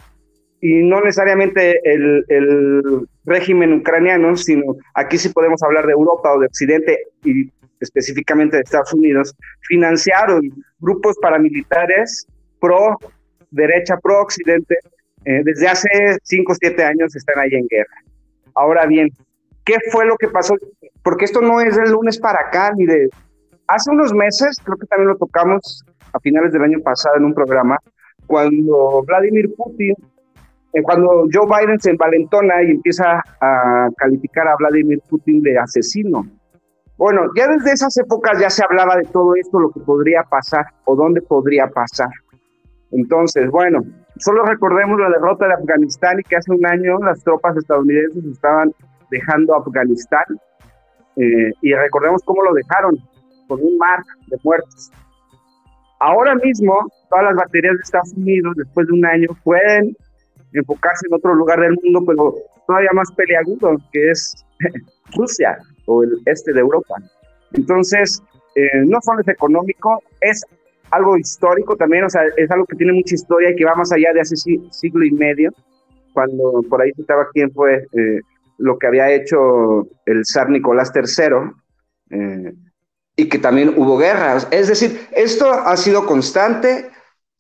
Speaker 8: y no necesariamente el, régimen ucraniano, sino aquí sí podemos hablar de Europa o de Occidente y específicamente de Estados Unidos, financiaron grupos paramilitares pro derecha, pro occidente, eh, desde hace 5 o 7 años están ahí en guerra. Ahora bien, ¿qué fue lo que pasó? Porque esto no es del lunes para acá, ni de... Hace unos meses, creo que también lo tocamos a finales del año pasado en un programa, cuando Vladimir Putin, eh, cuando Joe Biden se envalentona y empieza a calificar a Vladimir Putin de asesino. Bueno, ya desde esas épocas ya se hablaba de todo esto, lo que podría pasar o dónde podría pasar. Entonces, bueno, Solo recordemos la derrota de Afganistán y que hace un año las tropas estadounidenses estaban dejando Afganistán eh, y recordemos cómo lo dejaron, con un mar de muertos. Ahora mismo, todas las baterías de Estados Unidos, después de un año, pueden enfocarse en otro lugar del mundo, pero todavía más peleagudo, que es Rusia o el este de Europa. Entonces, eh, no solo es económico, es algo histórico también, o sea, es algo que tiene mucha historia y que va más allá de hace siglo y medio, cuando por ahí citaba quién fue eh, lo que había hecho el zar Nicolás III, eh, y que también hubo guerras. Es decir, esto ha sido constante,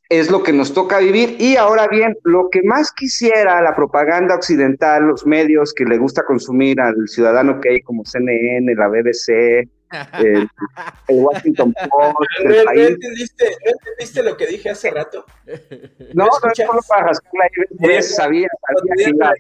Speaker 8: es lo que nos toca vivir, y ahora bien, lo que más quisiera la propaganda occidental, los medios que le gusta consumir al ciudadano que hay como CNN, la BBC, el, Washington Post.
Speaker 7: El país. entendiste, lo que dije hace rato?
Speaker 8: No, no es solo para rascar la sabía, sabía que iba a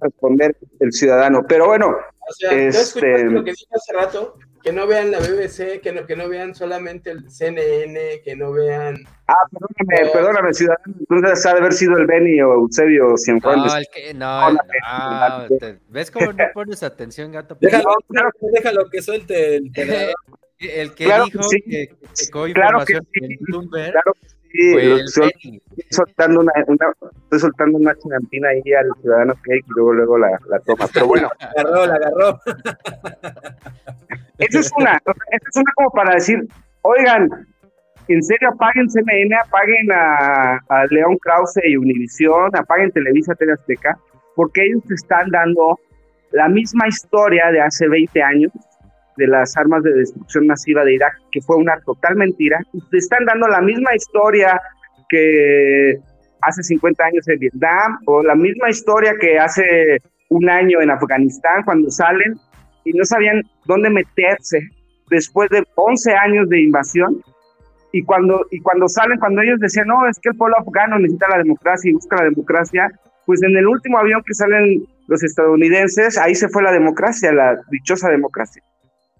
Speaker 8: responder el ciudadano. Pero bueno,
Speaker 7: o sea, este... lo que dije hace rato? que no vean la BBC, que no, que no vean solamente el CNN, que no vean.
Speaker 8: Ah, perdóname, perdóname, ciudadano. Entonces ha de haber sido el Beni o Eusebio Cienfuegos.
Speaker 1: No, el que, no, no, ¿ves cómo no pones atención, gato?
Speaker 7: Déjalo, claro, déjalo que suelte el
Speaker 1: El que dijo que, que,
Speaker 8: que claro que sí, en Bloomberg claro que Sí, estoy soltando una, estoy soltando una chinantina ahí al ciudadano que y luego luego la, la toma. Pero bueno.
Speaker 7: La agarró, la agarró.
Speaker 8: Esa es una, esa es una como para decir, oigan, en serio apaguen CNN, apaguen a, a León Krause y Univisión, apaguen Televisa TV Azteca, porque ellos te están dando la misma historia de hace 20 años de las armas de destrucción masiva de Irak, que fue una total mentira. Te están dando la misma historia que hace 50 años en Vietnam, o la misma historia que hace un año en Afganistán, cuando salen y no sabían dónde meterse después de 11 años de invasión. Y cuando, y cuando salen, cuando ellos decían, no, es que el pueblo afgano necesita la democracia y busca la democracia, pues en el último avión que salen los estadounidenses, ahí se fue la democracia, la dichosa democracia.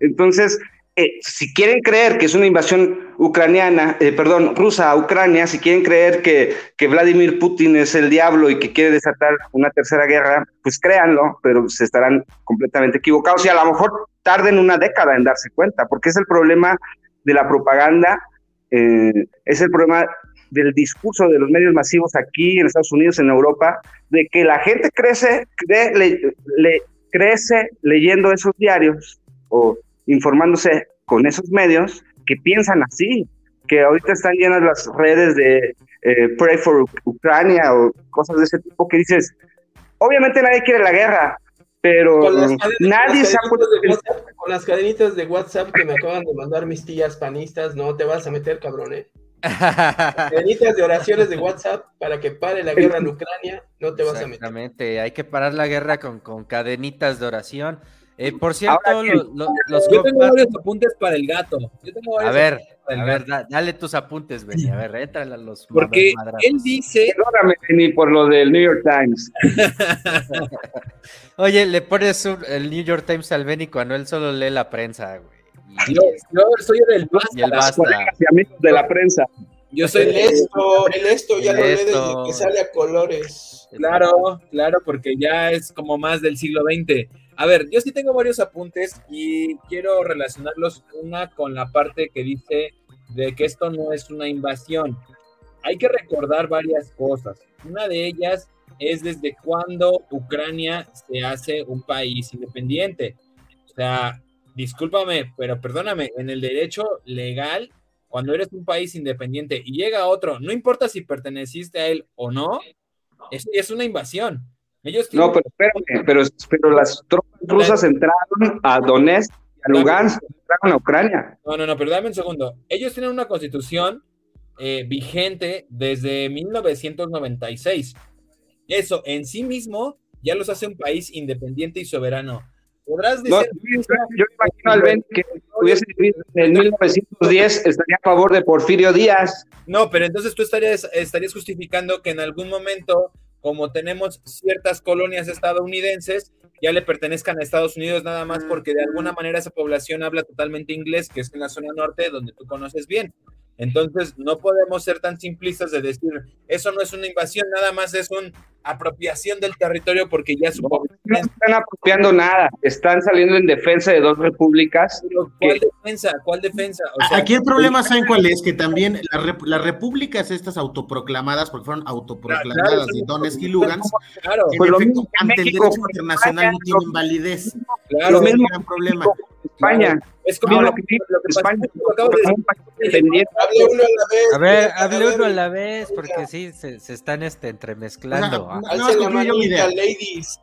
Speaker 8: Entonces, eh, si quieren creer que es una invasión ucraniana, eh, perdón, rusa a Ucrania, si quieren creer que, que, Vladimir Putin es el diablo y que quiere desatar una tercera guerra, pues créanlo, pero se estarán completamente equivocados y a lo mejor tarden una década en darse cuenta, porque es el problema de la propaganda, eh, es el problema del discurso de los medios masivos aquí en Estados Unidos, en Europa, de que la gente crece, le, crece leyendo esos diarios o informándose con esos medios que piensan así, que ahorita están llenas las redes de eh, Pray for Ucrania o cosas de ese tipo que dices, obviamente nadie quiere la guerra, pero nadie se ha puesto...
Speaker 7: con las cadenitas de WhatsApp que me acaban de mandar mis tías panistas, no te vas a meter, cabrón, ¿eh? Cadenitas de oraciones de WhatsApp para que pare la guerra en Ucrania, no te vas a meter.
Speaker 1: Exactamente, hay que parar la guerra con, con cadenitas de oración. Eh, por cierto,
Speaker 8: Ahora,
Speaker 1: lo- lo- los
Speaker 6: Yo tengo varios apuntes para el gato. Yo tengo
Speaker 1: A ver, a ver, da- dale tus apuntes, Benny. A ver, éntrale a los
Speaker 6: Porque él dice,
Speaker 8: Perdóname, ni por lo del New York Times.
Speaker 1: Oye, le pones un- el New York Times al Benny cuando él solo lee la prensa, güey.
Speaker 6: Yo, yo soy del
Speaker 1: Y el
Speaker 6: basta.
Speaker 1: basta.
Speaker 8: Y amigos de la prensa.
Speaker 6: Yo soy
Speaker 7: El esto, el esto ya
Speaker 1: El
Speaker 7: lo lee
Speaker 1: esto.
Speaker 7: desde que sale a colores.
Speaker 6: Claro, claro, porque ya es como más del siglo XX. A ver, yo sí tengo varios apuntes y quiero relacionarlos una con la parte que dice de que esto no es una invasión. Hay que recordar varias cosas. Una de ellas es desde cuándo Ucrania se hace un país independiente. O sea, discúlpame, pero perdóname, en el derecho legal, cuando eres un país independiente y llega otro, no importa si perteneciste a él o no, eso es una invasión. Ellos
Speaker 8: No,
Speaker 6: tienen-
Speaker 8: pero espérame, pero, pero las tropas rusas entraron a Donetsk y a Lugansk, entraron a Ucrania.
Speaker 6: No, no, no, pero dame un segundo. Ellos tienen una constitución eh, vigente desde 1996. Eso en sí mismo ya los hace un país independiente y soberano. Podrás
Speaker 8: No,
Speaker 6: decir,
Speaker 8: yo, yo imagino al Ben que hubiese vivido en 1910 estaría a favor de Porfirio Díaz.
Speaker 6: No, pero entonces tú estarías, estarías justificando que en algún momento, como tenemos ciertas colonias estadounidenses, ya le pertenezcan a Estados Unidos nada más porque de alguna manera esa población habla totalmente inglés, que es en la zona norte donde tú conoces bien. Entonces, no podemos ser tan simplistas de decir, eso no es una invasión, nada más es una apropiación del territorio porque ya su
Speaker 8: No están apropiando nada, están saliendo en defensa de dos repúblicas.
Speaker 6: ¿Cuál defensa? ¿Cuál defensa? O sea,
Speaker 2: Aquí el problema, ¿saben cuál es? Que también las, rep- las repúblicas estas autoproclamadas, porque fueron autoproclamadas
Speaker 6: Claro,
Speaker 2: de. Donetsk y Lugansk,
Speaker 6: claro,
Speaker 2: en
Speaker 8: Pues lo
Speaker 2: efecto,
Speaker 8: mismo
Speaker 2: ante el derecho internacional no tienen validez.
Speaker 6: claro.
Speaker 8: Lo
Speaker 2: es gran problema.
Speaker 8: España.
Speaker 6: Es como lo que, lo que pasa
Speaker 8: España
Speaker 7: a la vez.
Speaker 1: A ver, hable uno a la vez, porque sí, se, se están este, entremezclando.
Speaker 2: No,
Speaker 7: Alcen la
Speaker 2: concluyo mi
Speaker 7: manita,
Speaker 2: idea.
Speaker 7: ladies.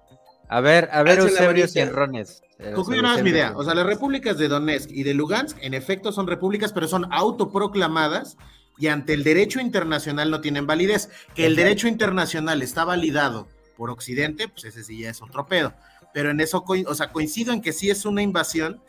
Speaker 1: A ver, a ver, Eusebio. Cienrones.
Speaker 2: Concluyo nada más mi idea. O sea, las repúblicas de Donetsk y de Lugansk, en efecto, son repúblicas, pero son autoproclamadas y ante el derecho internacional no tienen validez. Que el derecho internacional está validado por Occidente, pues ese sí ya es otro pedo. Pero en eso, o sea, coincido en que sí es una invasión,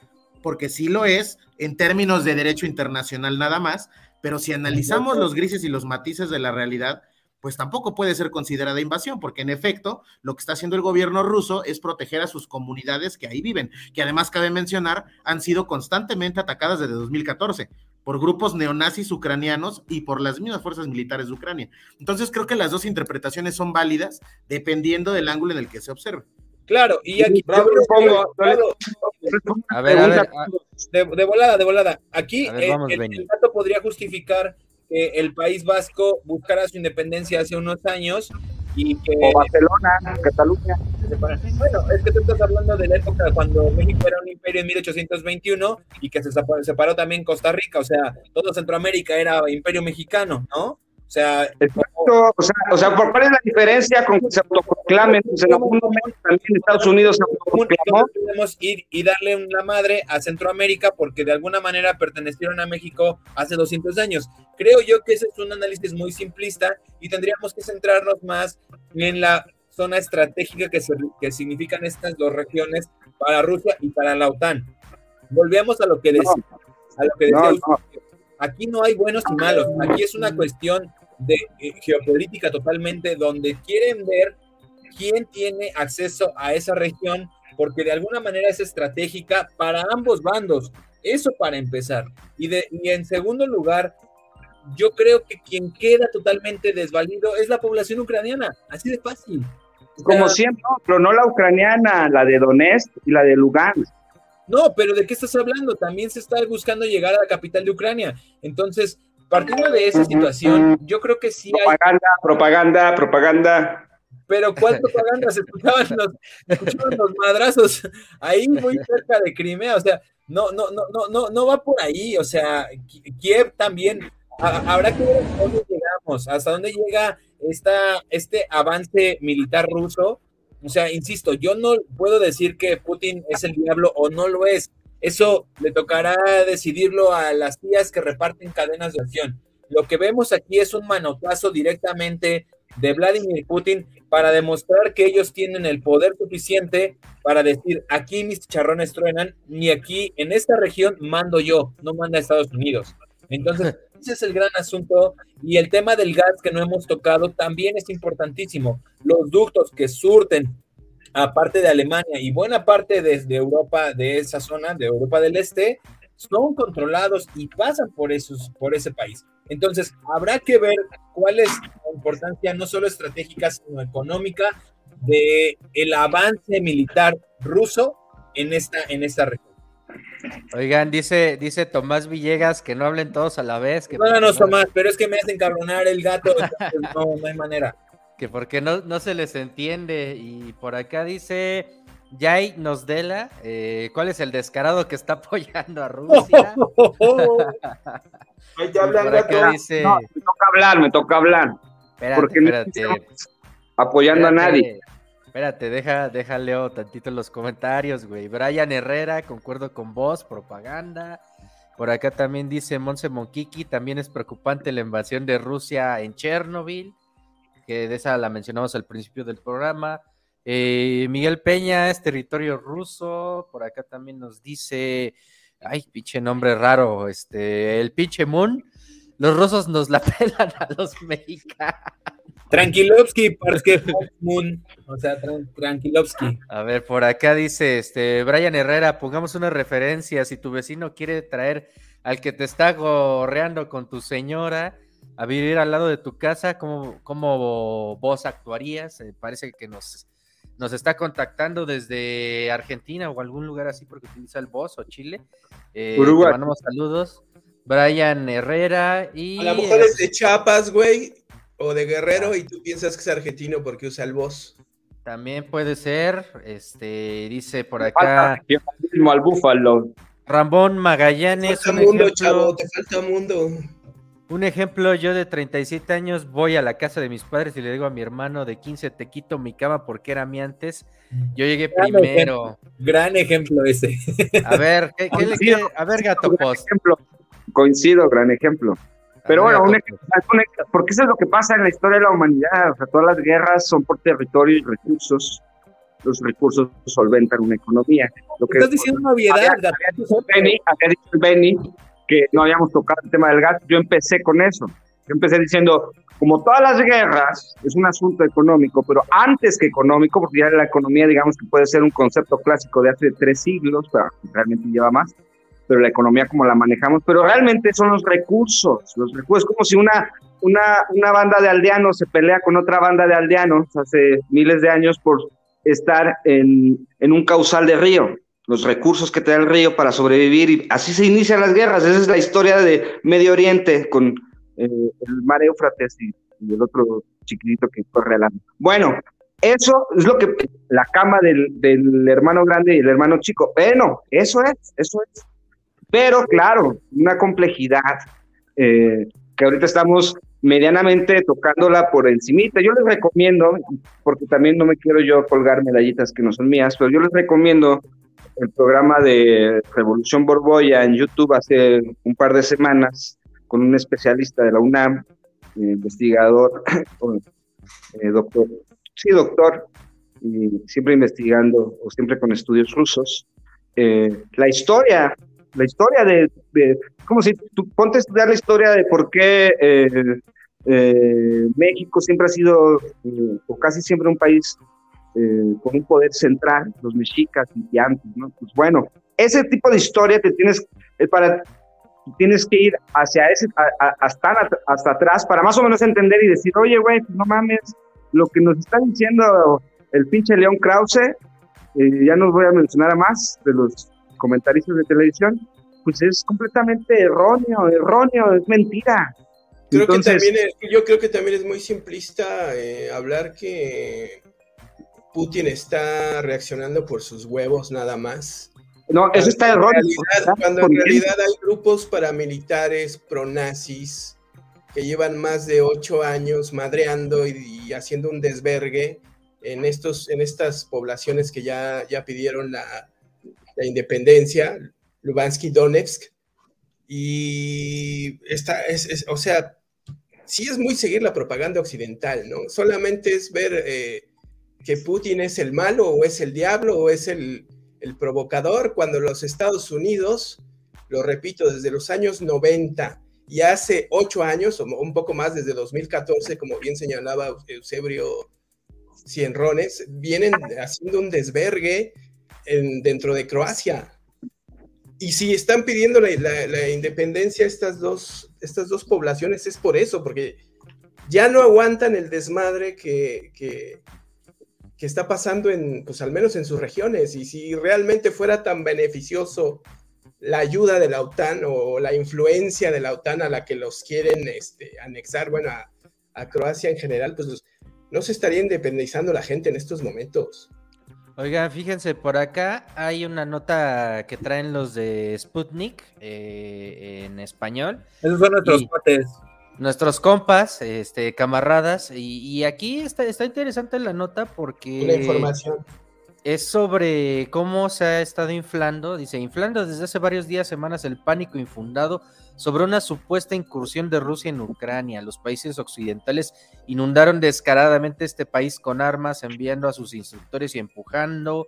Speaker 2: porque sí lo es en términos de derecho internacional nada más, pero si analizamos los grises y los matices de la realidad, pues tampoco puede ser considerada invasión, porque en efecto lo que está haciendo el gobierno ruso es proteger a sus comunidades que ahí viven, que además cabe mencionar han sido constantemente atacadas desde 2014 por grupos neonazis ucranianos y por las mismas fuerzas militares de Ucrania. Entonces creo que las dos interpretaciones son válidas dependiendo del ángulo en el que se observe.
Speaker 6: Claro, y aquí
Speaker 8: Yo
Speaker 6: Claro,
Speaker 1: A ver, a ver, a-
Speaker 6: de, de volada, de volada. Aquí
Speaker 1: A ver, vamos,
Speaker 6: el, el dato podría justificar que el País Vasco buscara su independencia hace unos años y que
Speaker 8: O Barcelona, Cataluña.
Speaker 6: bueno, es que tú estás hablando de la época cuando México era un imperio en 1821 y que se sepa- separó también Costa Rica, o sea, todo Centroamérica era imperio mexicano, ¿no? O sea,
Speaker 8: Exacto, o sea, o sea, ¿por ¿cuál es la diferencia con que se autoproclamen? Pues en algún momento también Estados Unidos se autoproclamó.
Speaker 6: podemos ir y darle una madre a Centroamérica porque de alguna manera pertenecieron a México hace 200 años. Creo yo que ese es un análisis muy simplista y tendríamos que centrarnos más en la zona estratégica que, se- que significan estas dos regiones para Rusia y para la OTAN. Volvemos a lo que decía, a lo que decía
Speaker 8: No, no.
Speaker 6: Aquí no hay buenos y malos, aquí es una cuestión de eh, geopolítica totalmente, donde quieren ver quién tiene acceso a esa región, porque de alguna manera es estratégica para ambos bandos. Eso para empezar. Y, de, y en segundo lugar, yo creo que quien queda totalmente desvalido es la población ucraniana, así de fácil. O
Speaker 8: Como
Speaker 6: sea,
Speaker 8: siempre, no, pero no la ucraniana, la de Donetsk y la de Lugansk.
Speaker 6: No, pero ¿de qué estás hablando? También se está buscando llegar a la capital de Ucrania. Entonces, partiendo de esa situación, yo creo que sí hay
Speaker 8: Propaganda, propaganda, propaganda.
Speaker 6: Pero ¿cuál propaganda? Se escuchaban los, se escuchaban los madrazos ahí muy cerca de Crimea, o sea, no, no, no, no, no, no va por ahí, o sea, Ki- Kiev también, ha- habrá que ver hasta dónde llegamos, hasta dónde llega esta, este avance militar ruso. O sea, insisto, yo no puedo decir que Putin es el diablo o no lo es. Eso le tocará decidirlo a las tías que reparten cadenas de acción. Lo que vemos aquí es un manotazo directamente de Vladimir Putin para demostrar que ellos tienen el poder suficiente para decir, aquí mis chicharrones truenan, ni aquí en esta región mando yo, no manda Estados Unidos. Entonces, ese es el gran asunto y el tema del gas que no hemos tocado también es importantísimo. Los ductos que surten aparte de Alemania y buena parte desde Europa, de esa zona, de Europa del Este, son controlados y pasan por, esos, por ese país. Entonces, habrá que ver cuál es la importancia no solo estratégica, sino económica de el avance militar ruso en esta, en esta región.
Speaker 1: Oigan, dice, dice Tomás Villegas que no hablen todos a la vez. Que
Speaker 6: no, no, Tomás, pero es que me hacen cabronar el gato, no, no hay manera.
Speaker 1: Que porque no, no se les entiende. Y por acá dice Jay Nosdela, eh, ¿cuál es el descarado que está apoyando a Rusia?
Speaker 8: Ahí te hablan, dice... No, me toca hablar, me toca hablar.
Speaker 1: Espérate, porque espérate. No
Speaker 8: apoyando a nadie.
Speaker 1: Espérate, deja, deja leo tantito en los comentarios, güey. Brian Herrera, concuerdo con vos, propaganda. Por acá también dice Monse Monkiki, también es preocupante la invasión de Rusia en Chernobyl, que de esa la mencionamos al principio del programa. Eh, Miguel Peña es territorio ruso. Por acá también nos dice, ay, pinche nombre raro, este, el pinche Moon. Los rusos nos la pelan a los mexicanos.
Speaker 6: Tranquilovsky, porque Moon, o sea, Tranquilovsky.
Speaker 1: A ver, por acá dice este Brian Herrera, pongamos una referencia. Si tu vecino quiere traer al que te está gorreando con tu señora a vivir al lado de tu casa, ¿cómo, cómo vos actuarías? Eh, parece que nos nos está contactando desde Argentina o algún lugar así porque utiliza el voz o Chile. Eh, Uruguay. Te mandamos saludos. Brian Herrera y.
Speaker 7: A lo mejor es de Chiapas, güey, o de Guerrero, y tú piensas que es argentino porque usa el voz.
Speaker 1: También puede ser. Este dice por acá.
Speaker 8: al búfalo.
Speaker 1: Rambón Magallanes.
Speaker 7: Te falta mundo, chavo, te falta mundo.
Speaker 1: Un ejemplo, yo de 37 años voy a la casa de mis padres y le digo a mi hermano de 15, te quito mi cama porque era mi antes. Yo llegué primero.
Speaker 6: gran ejemplo ese.
Speaker 1: A ver, ¿qué, le quiere? A ver, gato post.
Speaker 8: Ejemplo. Coincido, gran ejemplo. Pero bueno, un ejemplo, porque eso es lo que pasa en la historia de la humanidad. O sea, todas las guerras son por territorio y recursos. Los recursos solventan una economía.
Speaker 6: Lo que Estás diciendo una obviedad. Había,
Speaker 8: había dicho Benny que no habíamos tocado el tema del gas, yo empecé con eso. Yo empecé diciendo, como todas las guerras, es un asunto económico, pero antes que económico, porque ya la economía, digamos que puede ser un concepto clásico de hace tres siglos, pero realmente lleva más, pero la economía como la manejamos, pero realmente son los recursos, los recursos, como si una, una, una banda de aldeanos se pelea con otra banda de aldeanos hace miles de años por estar en, en un causal de río los recursos que te da el río para sobrevivir y así se inician las guerras. Esa es la historia de Medio Oriente con eh, el mar Éufrates y, el otro chiquitito que corre al Bueno, eso es lo que la cama del, del, hermano grande y el hermano chico. Bueno, eso es, eso es. Pero claro, una complejidad eh, que ahorita estamos medianamente tocándola por encimita. Yo les recomiendo, porque también no me quiero yo colgar medallitas que no son mías, pero yo les recomiendo el programa de Revolución Borboya en YouTube hace un par de semanas con un especialista de la UNAM, eh, investigador, eh, doctor, sí, doctor, siempre investigando o siempre con estudios rusos, eh, la historia, la historia de, como si tú ponte a estudiar la historia de por qué México siempre ha sido, o casi siempre un país eh, con un poder central, los mexicas y antes, ¿no? Pues bueno, ese tipo de historia te tienes, eh, para, tienes que ir hacia ese, hasta, hasta atrás para más o menos entender y decir, oye, güey, pues no mames, lo que nos está diciendo el pinche León Krause, eh, ya no voy a mencionar a más de los comentaristas de televisión, pues es completamente erróneo, erróneo, es mentira.
Speaker 7: Creo que también yo creo que también es muy simplista hablar que Putin está reaccionando por sus huevos nada más.
Speaker 8: No, eso está erróneo.
Speaker 7: Cuando en realidad hay grupos paramilitares pronazis que llevan más de ocho años madreando y, haciendo un desvergue en, estos, en estas poblaciones que ya, ya pidieron la, independencia, Lubansky, Donetsk. Y esta es, o sea, sí es muy seguir la propaganda occidental, ¿no? Solamente es ver eh, que Putin es el malo o es el diablo o es el, el provocador, cuando los Estados Unidos, lo repito, desde los años 90 y hace ocho años, o un poco más desde 2014, como bien señalaba Eusebio Cienrones, vienen haciendo un desvergue en, dentro de Croacia. Y si están pidiendo la, la, independencia estas dos, estas dos poblaciones es por eso, porque ya no aguantan el desmadre que, que, está pasando en, pues al menos en sus regiones. Y si realmente fuera tan beneficioso la ayuda de la OTAN o la influencia de la OTAN a la que los quieren este, anexar, bueno, a, a Croacia en general, pues no se estaría independizando la gente en estos momentos.
Speaker 1: Oigan, fíjense, por acá hay una nota que traen los de Sputnik eh, en español.
Speaker 6: Esos son nuestros cuates.
Speaker 1: Nuestros compas, este, camaradas, y, aquí está, está interesante la nota porque...
Speaker 7: La información
Speaker 1: es sobre cómo se ha estado inflando, dice, inflando desde hace varios días, semanas, el pánico infundado sobre una supuesta incursión de Rusia en Ucrania. Los países occidentales inundaron descaradamente este país con armas, enviando a sus instructores y empujando,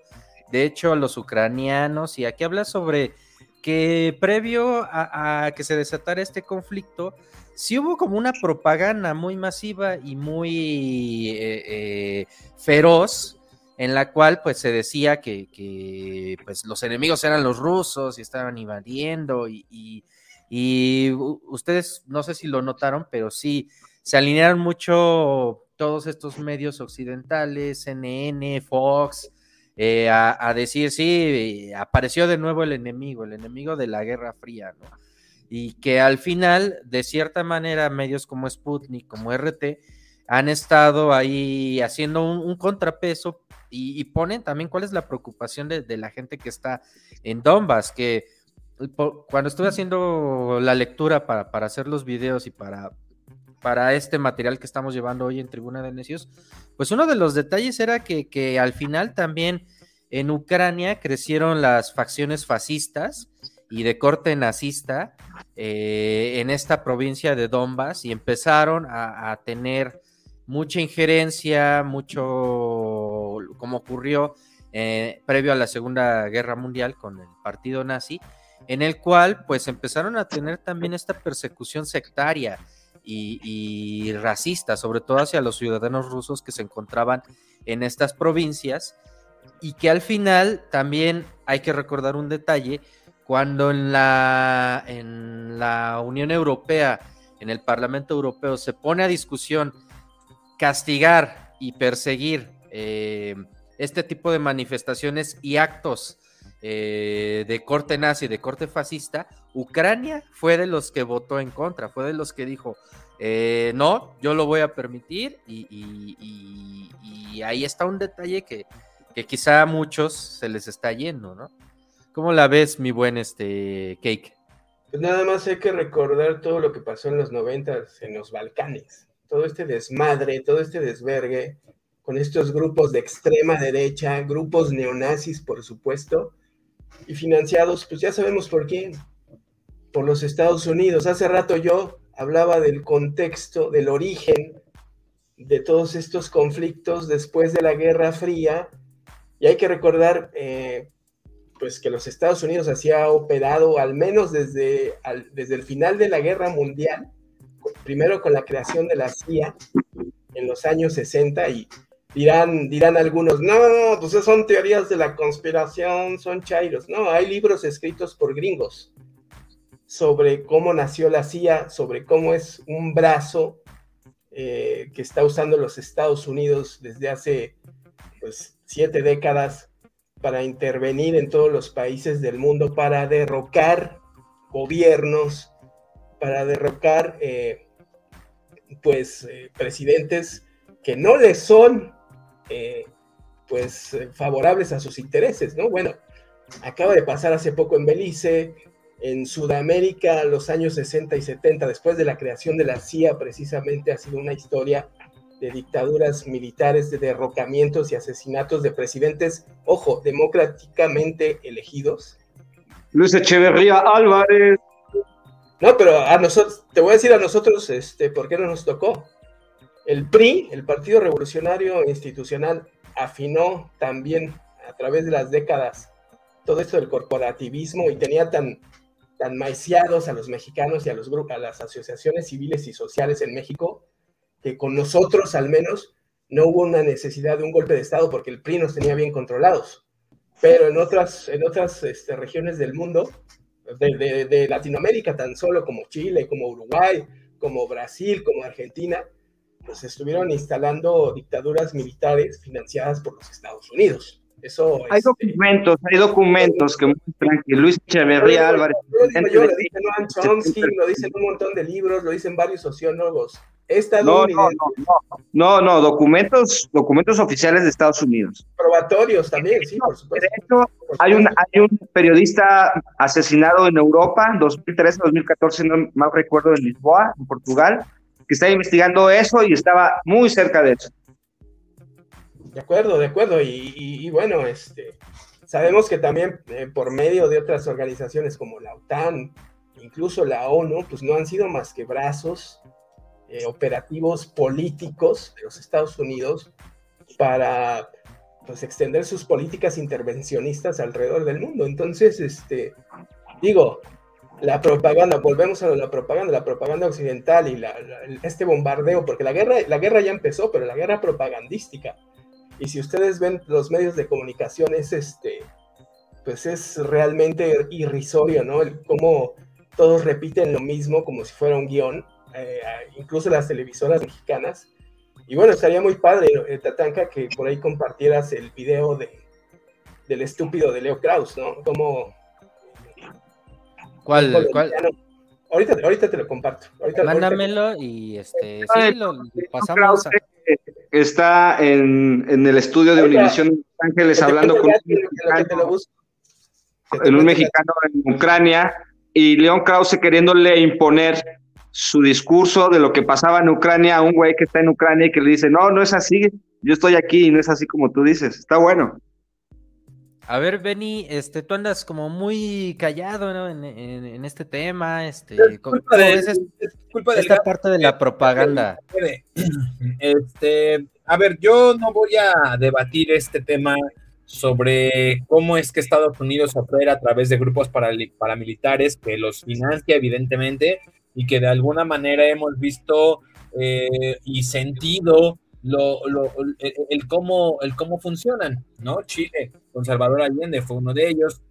Speaker 1: de hecho, a los ucranianos. Y aquí habla sobre que previo a, que se desatara este conflicto, sí hubo como una propaganda muy masiva y muy eh, eh, feroz en la cual pues se decía que, pues los enemigos eran los rusos y estaban invadiendo y, ustedes no sé si lo notaron, pero sí se alinearon mucho todos estos medios occidentales, CNN, Fox, eh, a, decir, sí, apareció de nuevo el enemigo, el enemigo de la Guerra Fría, ¿no? Y que al final, de cierta manera, medios como Sputnik, como RT, han estado ahí haciendo un contrapeso y, ponen también cuál es la preocupación de, la gente que está en Donbass, que cuando estuve haciendo la lectura para, hacer los videos y para, para este material que estamos llevando hoy en Tribuna de Necios, pues uno de los detalles era que al final también en Ucrania crecieron las facciones fascistas y de corte nazista eh, en esta provincia de Donbass y empezaron a, tener mucha injerencia, mucho, como ocurrió eh, previo a la Segunda Guerra Mundial con el partido nazi, en el cual pues empezaron a tener también esta persecución sectaria y, racista, sobre todo hacia los ciudadanos rusos que se encontraban en estas provincias y que al final también hay que recordar un detalle, cuando en la, en la Unión Europea, en el Parlamento Europeo, se pone a discusión castigar y perseguir eh, este tipo de manifestaciones y actos eh, de corte nazi, de corte fascista, Ucrania fue de los que votó en contra, fue de los que dijo, eh, no, yo lo voy a permitir y, ahí está un detalle que, que, quizá a muchos se les está yendo, ¿no? ¿Cómo la ves, mi buen este Cake?
Speaker 7: Pues nada más hay que recordar todo lo que pasó en los noventas en los Balcanes todo este desmadre, todo este desvergue, con estos grupos de extrema derecha, grupos neonazis, por supuesto, y financiados, pues ya sabemos por quién, por los Estados Unidos. Hace rato yo hablaba del contexto, del origen de todos estos conflictos después de la Guerra Fría, y hay que recordar, eh, pues que los Estados Unidos hacía operado, al menos desde, desde el final de la Guerra Mundial, primero con la creación de la CIA en los años 60 y dirán, dirán algunos, no, pues son teorías de la conspiración, son chairos. No, hay libros escritos por gringos sobre cómo nació la CIA, sobre cómo es un brazo eh, que está usando los Estados Unidos desde hace pues, siete décadas para intervenir en todos los países del mundo, para derrocar gobiernos, para derrocar eh, pues eh, presidentes que no les son eh, pues favorables a sus intereses, ¿no? Bueno, acaba de pasar hace poco en Belice, en Sudamérica, los años 60 y 70, después de la creación de la CIA, precisamente ha sido una historia de dictaduras militares, de derrocamientos y asesinatos de presidentes, ojo, democráticamente elegidos.
Speaker 8: Luis Echeverría Álvarez.
Speaker 7: No, pero a nosotros, te voy a decir a nosotros, este, ¿por qué no nos tocó? El PRI, el Partido Revolucionario Institucional, afinó también a través de las décadas todo esto del corporativismo y tenía tan, tan maiciados a los mexicanos y a, los grupos, a las asociaciones civiles y sociales en México, que con nosotros al menos no hubo una necesidad de un golpe de Estado porque el PRI nos tenía bien controlados. Pero en otras, en otras este, regiones del mundo, de, de, Latinoamérica tan solo como Chile, como Uruguay, como Brasil, como Argentina, pues estuvieron instalando dictaduras militares financiadas por los Estados Unidos. Eso
Speaker 8: hay documentos, hay documentos que muestran que Luis Echeverría Álvarez.
Speaker 7: Yo, lo dicen Noam Chomsky, lo dicen un montón de libros, lo dicen varios sociólogos.
Speaker 8: No, no, no, no, no, documentos, documentos oficiales de Estados Unidos.
Speaker 7: Probatorios también, sí, por supuesto. De
Speaker 8: hecho, hay un, hay un periodista asesinado en Europa, en 2013, 2014, no mal recuerdo, en Lisboa, en Portugal, que está investigando eso y estaba muy cerca de eso.
Speaker 7: De acuerdo, de acuerdo. Y, bueno, este, sabemos que también eh, por medio de otras organizaciones como la OTAN, incluso la ONU, pues no han sido más que brazos eh, operativos políticos de los Estados Unidos para pues, extender sus políticas intervencionistas alrededor del mundo. Entonces, este, digo, la propaganda, volvemos a la propaganda, la propaganda occidental y este bombardeo, porque la guerra, la guerra ya empezó, pero la guerra propagandística. Y si ustedes ven los medios de comunicación, es este, pues es realmente irrisorio, ¿no? El cómo todos repiten lo mismo como si fuera un guion, eh, incluso las televisoras mexicanas. Y bueno, estaría muy padre, eh, Tatanka, que por ahí compartieras el video de, del estúpido de Leo Kraus, ¿no? Como
Speaker 1: ¿Cuál? ¿Cuál?
Speaker 7: Ahorita, ahorita te lo comparto.
Speaker 1: Mándamelo y este, sí, lo, pasamos. A...
Speaker 8: Está en, en, el estudio de Univisión de Los Ángeles hablando con un mexicano, en un mexicano en Ucrania y León Krause queriéndole imponer su discurso de lo que pasaba en Ucrania a un güey que está en Ucrania y que le dice, no, no es así, yo estoy aquí y no es así como tú dices, está bueno.
Speaker 1: A ver, Benny, este, tú andas como muy callado ¿no? en, este tema. Este, culpa de, es, culpa esta parte de la propaganda.
Speaker 6: Este, a ver, yo no voy a debatir este tema sobre cómo es que Estados Unidos opera a través de grupos paramilitares que los financia, evidentemente, y que de alguna manera hemos visto eh, y sentido lo, el, cómo, el cómo funcionan, ¿no? Chile, Conservador Allende fue uno de ellos.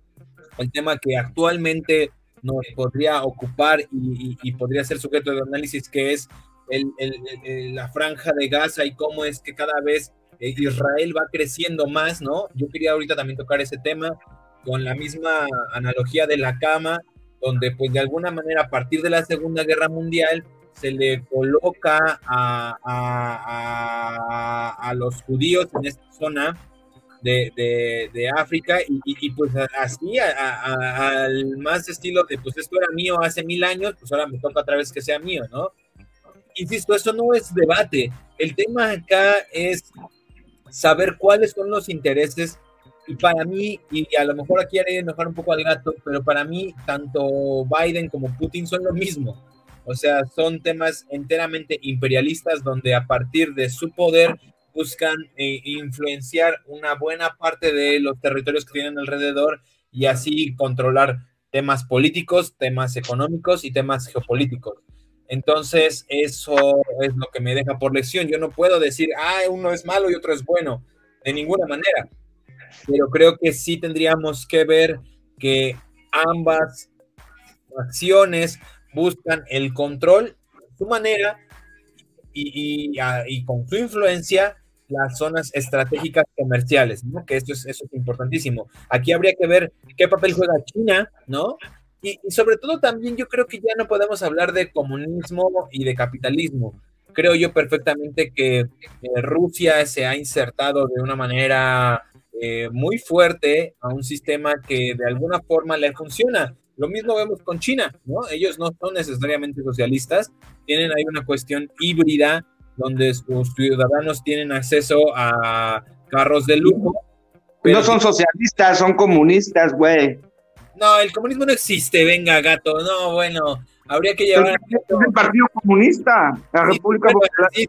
Speaker 6: El tema que actualmente nos podría ocupar y, podría ser sujeto de análisis, que es la franja de Gaza y cómo es que cada vez eh, Israel va creciendo más, ¿no? Yo quería ahorita también tocar ese tema con la misma analogía de la cama, donde pues de alguna manera a partir de la Segunda Guerra Mundial se le coloca a, a, a, los judíos en esta zona de, de, África y, pues así al más estilo de pues esto era mío hace mil años, pues ahora me toca otra vez que sea mío, ¿no? Insisto, eso no es debate. El tema acá es saber cuáles son los intereses y para mí, y a lo mejor aquí haré enojar un poco al gato, pero para mí tanto Biden como Putin son lo mismo o sea, son temas enteramente imperialistas donde a partir de su poder buscan eh, influenciar una buena parte de los territorios que tienen alrededor y así controlar temas políticos, temas económicos y temas geopolíticos. Entonces, eso es lo que me deja por lección. Yo no puedo decir, ah, uno es malo y otro es bueno, de ninguna manera. Pero creo que sí tendríamos que ver que ambas acciones buscan el control, su manera y, y, con su influencia las zonas estratégicas comerciales, ¿no? Que esto es, eso es importantísimo. Aquí habría que ver qué papel juega China, ¿no? Y, sobre todo también yo creo que ya no podemos hablar de comunismo y de capitalismo. Creo yo perfectamente que eh, Rusia se ha insertado de una manera eh, muy fuerte a un sistema que de alguna forma le funciona. Lo mismo vemos con China, ¿no? Ellos no son necesariamente socialistas, tienen ahí una cuestión híbrida donde sus ciudadanos tienen acceso a carros de lujo.
Speaker 8: no son socialistas, son comunistas, güey.
Speaker 6: No, el comunismo no existe, venga, gato. No, bueno, habría que llevar...
Speaker 8: Es el Partido Comunista, la República Popular.
Speaker 6: Así,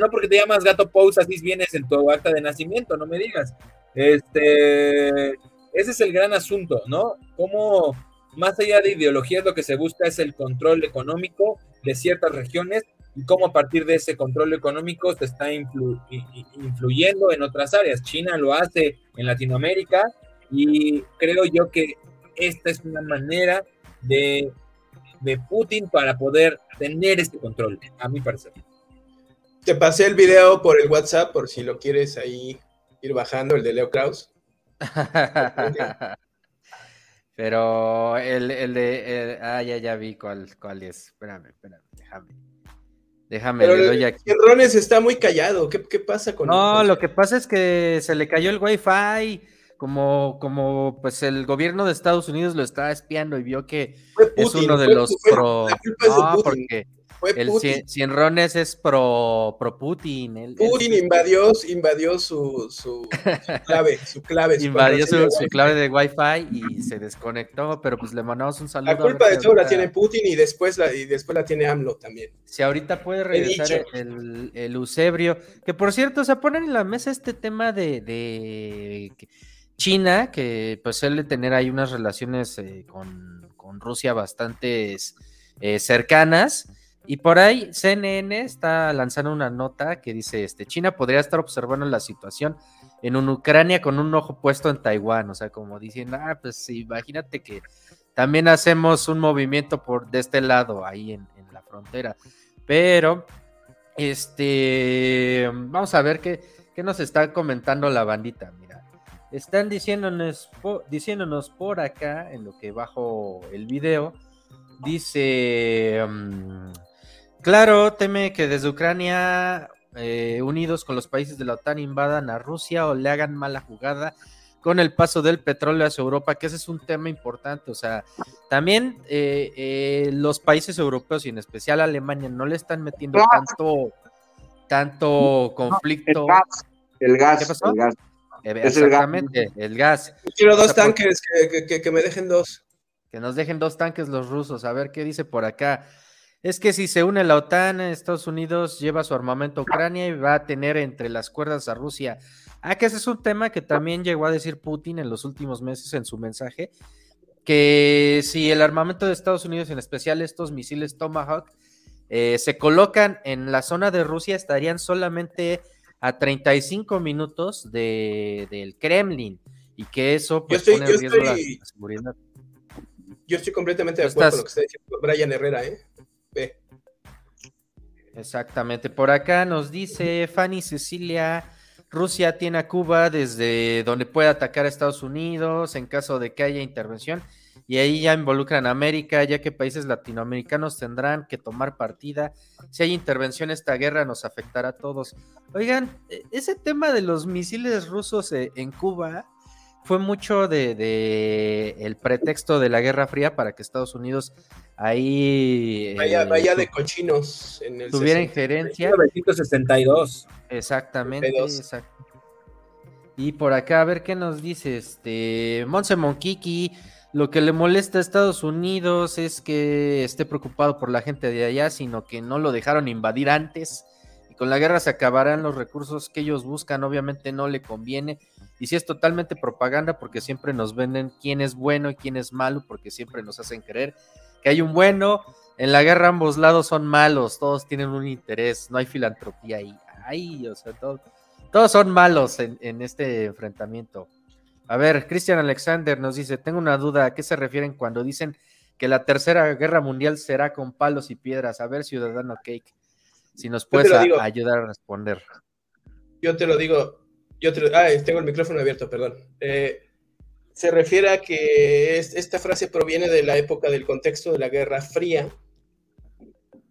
Speaker 6: ¿no? Porque te llamas Gato Pous, así vienes en tu acta de nacimiento, no me digas. Este, ese es el gran asunto, ¿no? Cómo más allá de ideologías lo que se busca es el control económico de ciertas regiones y cómo a partir de ese control económico se está influyendo en otras áreas. China lo hace en Latinoamérica y creo yo que esta es una manera de, de Putin para poder tener este control, a mi parecer.
Speaker 7: Te pasé el video por el WhatsApp por si lo quieres ahí ir bajando, el de Leo Kraus.
Speaker 1: Pero el, el de. ah, ya, ya vi cuál, cuál es. Espérame, espérame, déjame. Déjame,
Speaker 7: Pero
Speaker 1: le doy aquí.
Speaker 7: Rones está muy callado. ¿Qué, qué pasa con
Speaker 1: No, lo que pasa es que se le cayó el Wi-Fi. Como, como pues el gobierno de Estados Unidos lo está espiando y vio que es uno de los pro. No, porque el Cienrones es pro, pro Putin.
Speaker 7: Putin invadió, invadió su, su, clave, su clave.
Speaker 1: invadió su, clave de Wi-Fi y se desconectó, pero pues le mandamos un saludo.
Speaker 7: La culpa de todo la tiene Putin y después la, y después la tiene AMLO también.
Speaker 1: Si ahorita puede regresar el, el, Eusebrio, que por cierto, se ponen en la mesa este tema de, de China, que pues él de tener ahí unas relaciones eh, con, con, Rusia bastante eh, cercanas y por ahí CNN está lanzando una nota que dice, este, China podría estar observando la situación en Ucrania con un ojo puesto en Taiwán, o sea, como diciendo, ah, pues imagínate que también hacemos un movimiento por de este lado, ahí en, la frontera. Pero, este, vamos a ver qué, qué, nos está comentando la bandita, mira. Están diciéndonos, diciéndonos por acá, en lo que bajo el video, dice... Mm, Claro, teme que desde Ucrania, eh, unidos con los países de la OTAN, invadan a Rusia o le hagan mala jugada con el paso del petróleo hacia Europa, que ese es un tema importante. O sea, también eh, eh, los países europeos y en especial Alemania no le están metiendo tanto, tanto conflicto.
Speaker 8: El gas.
Speaker 1: ¿Qué pasó? El gas. Exactamente, el gas.
Speaker 7: Quiero dos tanques, que, que me dejen dos.
Speaker 1: Que nos dejen dos tanques los rusos. A ver qué dice por acá es que si se une la OTAN, Estados Unidos lleva su armamento a Ucrania y va a tener entre las cuerdas a Rusia. Ah, que ese es un tema que también llegó a decir Putin en los últimos meses en su mensaje, que si el armamento de Estados Unidos, en especial estos misiles Tomahawk, eh, se colocan en la zona de Rusia, estarían solamente a 35 minutos de, del Kremlin y que eso pues, pone en riesgo la, seguridad.
Speaker 7: Yo estoy completamente de acuerdo con lo que está diciendo Brian Herrera, ¿eh?
Speaker 1: Exactamente. Por acá nos dice Fanny Cecilia, Rusia tiene a Cuba desde donde puede atacar a Estados Unidos en caso de que haya intervención y ahí ya involucran a América, ya que países latinoamericanos tendrán que tomar partida. Si hay intervención, esta guerra nos afectará a todos. Oigan, e, ese tema de los misiles rusos eh, en Cuba fue mucho de, el pretexto de la Guerra Fría para que Estados Unidos ahí
Speaker 7: vaya, eh, de cochinos
Speaker 1: en el tuviera injerencia.
Speaker 6: 1962
Speaker 1: exactamente y por acá a ver qué nos dice este Monse Monkiki lo que le molesta a Estados Unidos es que esté preocupado por la gente de allá sino que no lo dejaron invadir antes. Y con la guerra se acabarán los recursos que ellos buscan obviamente no le conviene y si es totalmente propaganda porque siempre nos venden quién es bueno y quién es malo porque siempre nos hacen creer que hay un bueno. En la guerra ambos lados son malos, todos tienen un interés, no hay filantropía ahí. Ay, o sea, todos son malos en, este enfrentamiento. A ver, Christian Alexander nos dice, tengo una duda, ¿a qué se refieren cuando dicen que la tercera guerra mundial será con palos y piedras? A ver, ciudadano Cake, si nos puedes ayudar a responder.
Speaker 7: Yo te lo digo, yo ah, tengo el micrófono abierto, perdón. Eh, se refiere a que esta frase proviene de la época del contexto de la Guerra Fría,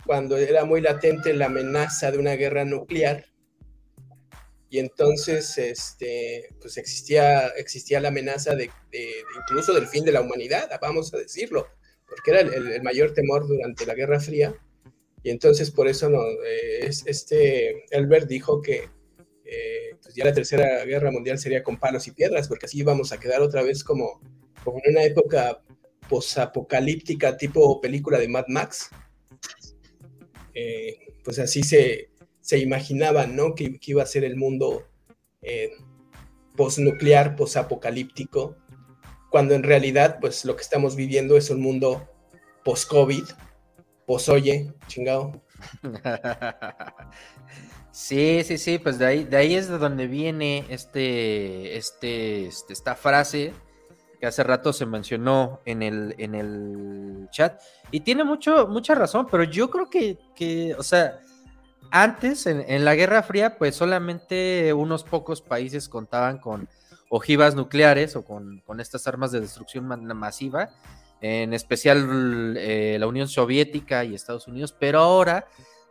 Speaker 7: cuando era muy latente la amenaza de una guerra nuclear. Y entonces este, pues existía, existía la amenaza de, incluso del fin de la humanidad, vamos a decirlo, porque era el, mayor temor durante la Guerra Fría. Y entonces por eso no, eh, este Elbert dijo que eh, pues ya la tercera guerra mundial sería con palos y piedras, porque así íbamos a quedar otra vez como, como en una época posapocalíptica tipo película de Mad Max. Eh, pues así se, se imaginaban, ¿no? Que, que, iba a ser el mundo eh, posnuclear, posapocalíptico, cuando en realidad, pues lo que estamos viviendo es un mundo post-COVID, post-oye, chingado.
Speaker 1: Sí, sí, sí, pues de ahí, de ahí es de donde viene este, este, este, esta frase que hace rato se mencionó en el, en el chat. Y tiene mucho, mucha razón, pero yo creo que, que o sea, antes, en, la Guerra Fría, pues solamente unos pocos países contaban con ojivas nucleares o con, con estas armas de destrucción masiva, en especial eh, la Unión Soviética y Estados Unidos, pero ahora,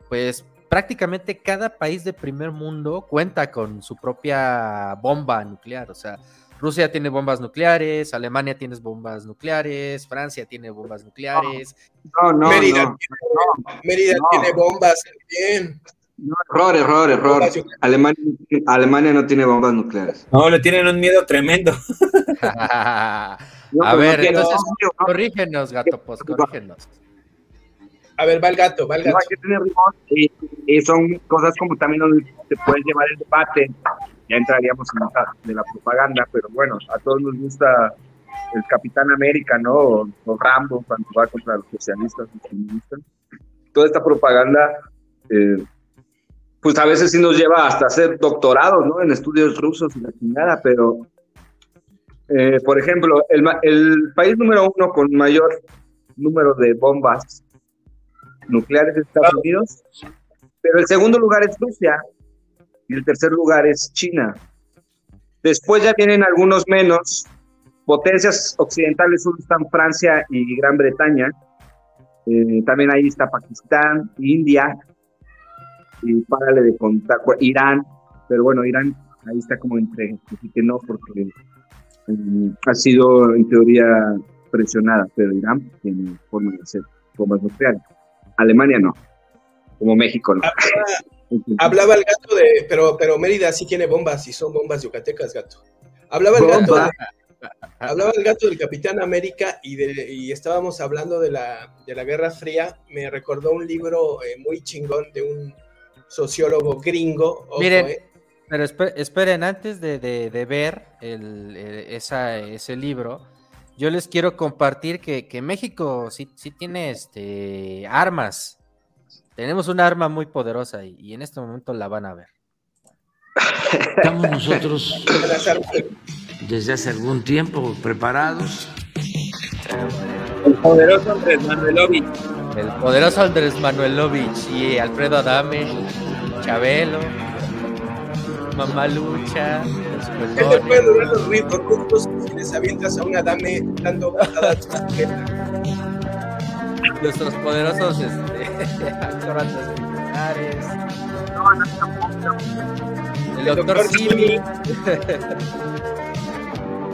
Speaker 1: pues prácticamente cada país de primer mundo cuenta con su propia bomba nuclear, o sea, Rusia tiene bombas nucleares, Alemania tiene bombas nucleares, Francia tiene bombas nucleares.
Speaker 7: No, no, Mérida, no, tiene, Mérida tiene bombas también.
Speaker 8: No, error, error, error. Alemania, Alemania no tiene bombas nucleares.
Speaker 6: No, le tienen un miedo tremendo.
Speaker 1: a ver, entonces, corrígenos, gato, pues, corrígenos.
Speaker 7: A ver, va el gato, va el gato. No hay que tener
Speaker 8: y, y, son cosas como también donde se puede llevar el debate. Ya entraríamos en la, de la propaganda, pero bueno, a todos nos gusta el Capitán América, ¿no? O, o Rambo cuando va contra los socialistas, los comunistas. Toda esta propaganda eh, pues a veces sí nos lleva hasta hacer doctorados, ¿no? En estudios rusos y la chingada, pero, eh, por ejemplo, el, el, país número uno con mayor número de bombas nucleares es Estados Unidos, pero el segundo lugar es Rusia y el tercer lugar es China. Después ya vienen algunos menos. Potencias occidentales solo están Francia y Gran Bretaña. Eh, también ahí está Pakistán, India, y párale de contar, Irán, pero bueno, Irán ahí está como entre, así que no, porque um, ha sido en teoría presionada, pero Irán tiene forma de hacer bombas nucleares. Alemania no, como México no.
Speaker 7: Hablaba, el gato de, pero, pero Mérida sí tiene bombas y son bombas yucatecas, gato. Hablaba el gato de, Hablaba el gato del Capitán América y, de, y estábamos hablando de la, de la Guerra Fría. Me recordó un libro eh, muy chingón de un sociólogo gringo.
Speaker 1: Miren, eh. pero esperen, antes de, de, ver el, esa, ese libro, yo les quiero compartir que, que México sí, sí, tiene este, armas. Tenemos una arma muy poderosa y, y en este momento la van a ver.
Speaker 9: Estamos nosotros desde hace algún tiempo preparados.
Speaker 6: El poderoso Andrés Manuelovich.
Speaker 1: El poderoso Andrés Manuelovich y Alfredo Adame, Chabelo, Mamalucha,
Speaker 7: ¿Qué te puede durar los ritmos juntos si les avientas a una dame dando patadas?
Speaker 1: Nuestros poderosos este, actores militares. El doctor Simi.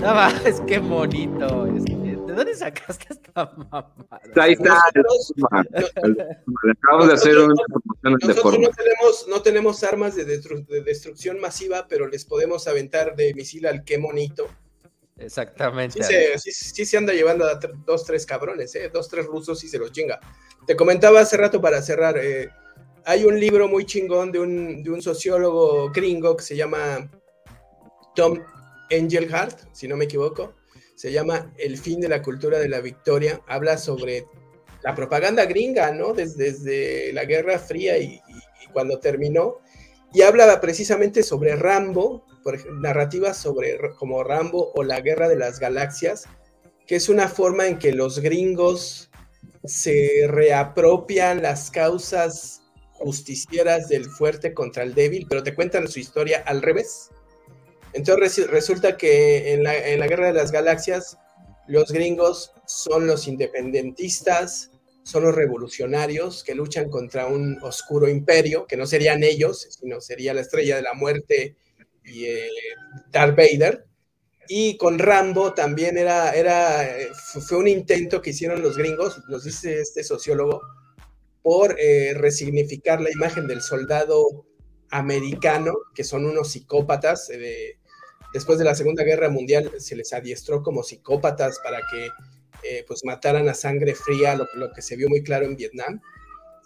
Speaker 1: No más, qué bonito. Este. ¿De dónde sacaste esta mamada?
Speaker 8: Ahí está. acabamos de hacer una
Speaker 7: promoción de Nosotros no tenemos, no tenemos armas de, destru de, destrucción masiva, pero les podemos aventar de misil al qué monito.
Speaker 1: Exactamente.
Speaker 7: Sí se, sí, sí se, anda llevando a dos, tres cabrones, ¿eh? dos, tres rusos y se los chinga. Te comentaba hace rato para cerrar, eh, hay un libro muy chingón de un, de un sociólogo gringo que se llama Tom Engelhardt, si no me equivoco se llama El fin de la cultura de la victoria, habla sobre la propaganda gringa, ¿no? Desde, la Guerra Fría y, cuando terminó, y habla precisamente sobre Rambo, por narrativas sobre como Rambo o la Guerra de las Galaxias, que es una forma en que los gringos se reapropian las causas justicieras del fuerte contra el débil, pero te cuentan su historia al revés. Entonces resulta que en la, en la Guerra de las Galaxias los gringos son los independentistas, son los revolucionarios que luchan contra un oscuro imperio, que no serían ellos, sino sería la estrella de la muerte y eh, Darth Vader. Y con Rambo también era, era, fue un intento que hicieron los gringos, nos dice este sociólogo, por eh, resignificar la imagen del soldado americano, que son unos psicópatas eh, después de la Segunda Guerra Mundial se les adiestró como psicópatas para que eh, pues mataran a sangre fría, lo, que se vio muy claro en Vietnam.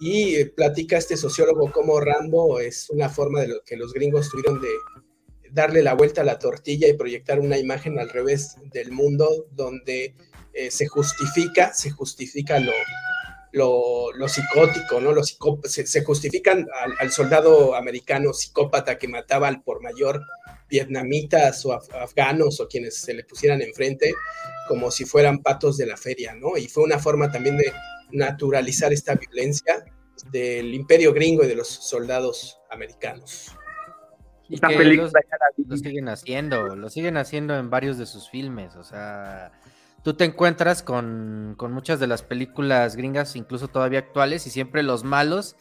Speaker 7: Y eh, platica este sociólogo como Rambo es una forma de lo que los gringos tuvieron de darle la vuelta a la tortilla y proyectar una imagen al revés del mundo donde eh, se justifica, se justifica lo, lo, psicótico, ¿no? Los se, justifican al, soldado americano psicópata que mataba al por mayor vietnamitas o afganos o quienes se le pusieran enfrente como si fueran patos de la feria, ¿no? Y fue una forma también de naturalizar esta violencia del imperio gringo y de los soldados americanos.
Speaker 1: Y que lo siguen haciendo, lo siguen haciendo en varios de sus filmes, o sea, tú te encuentras con, muchas de las películas gringas, incluso todavía actuales, y siempre los malos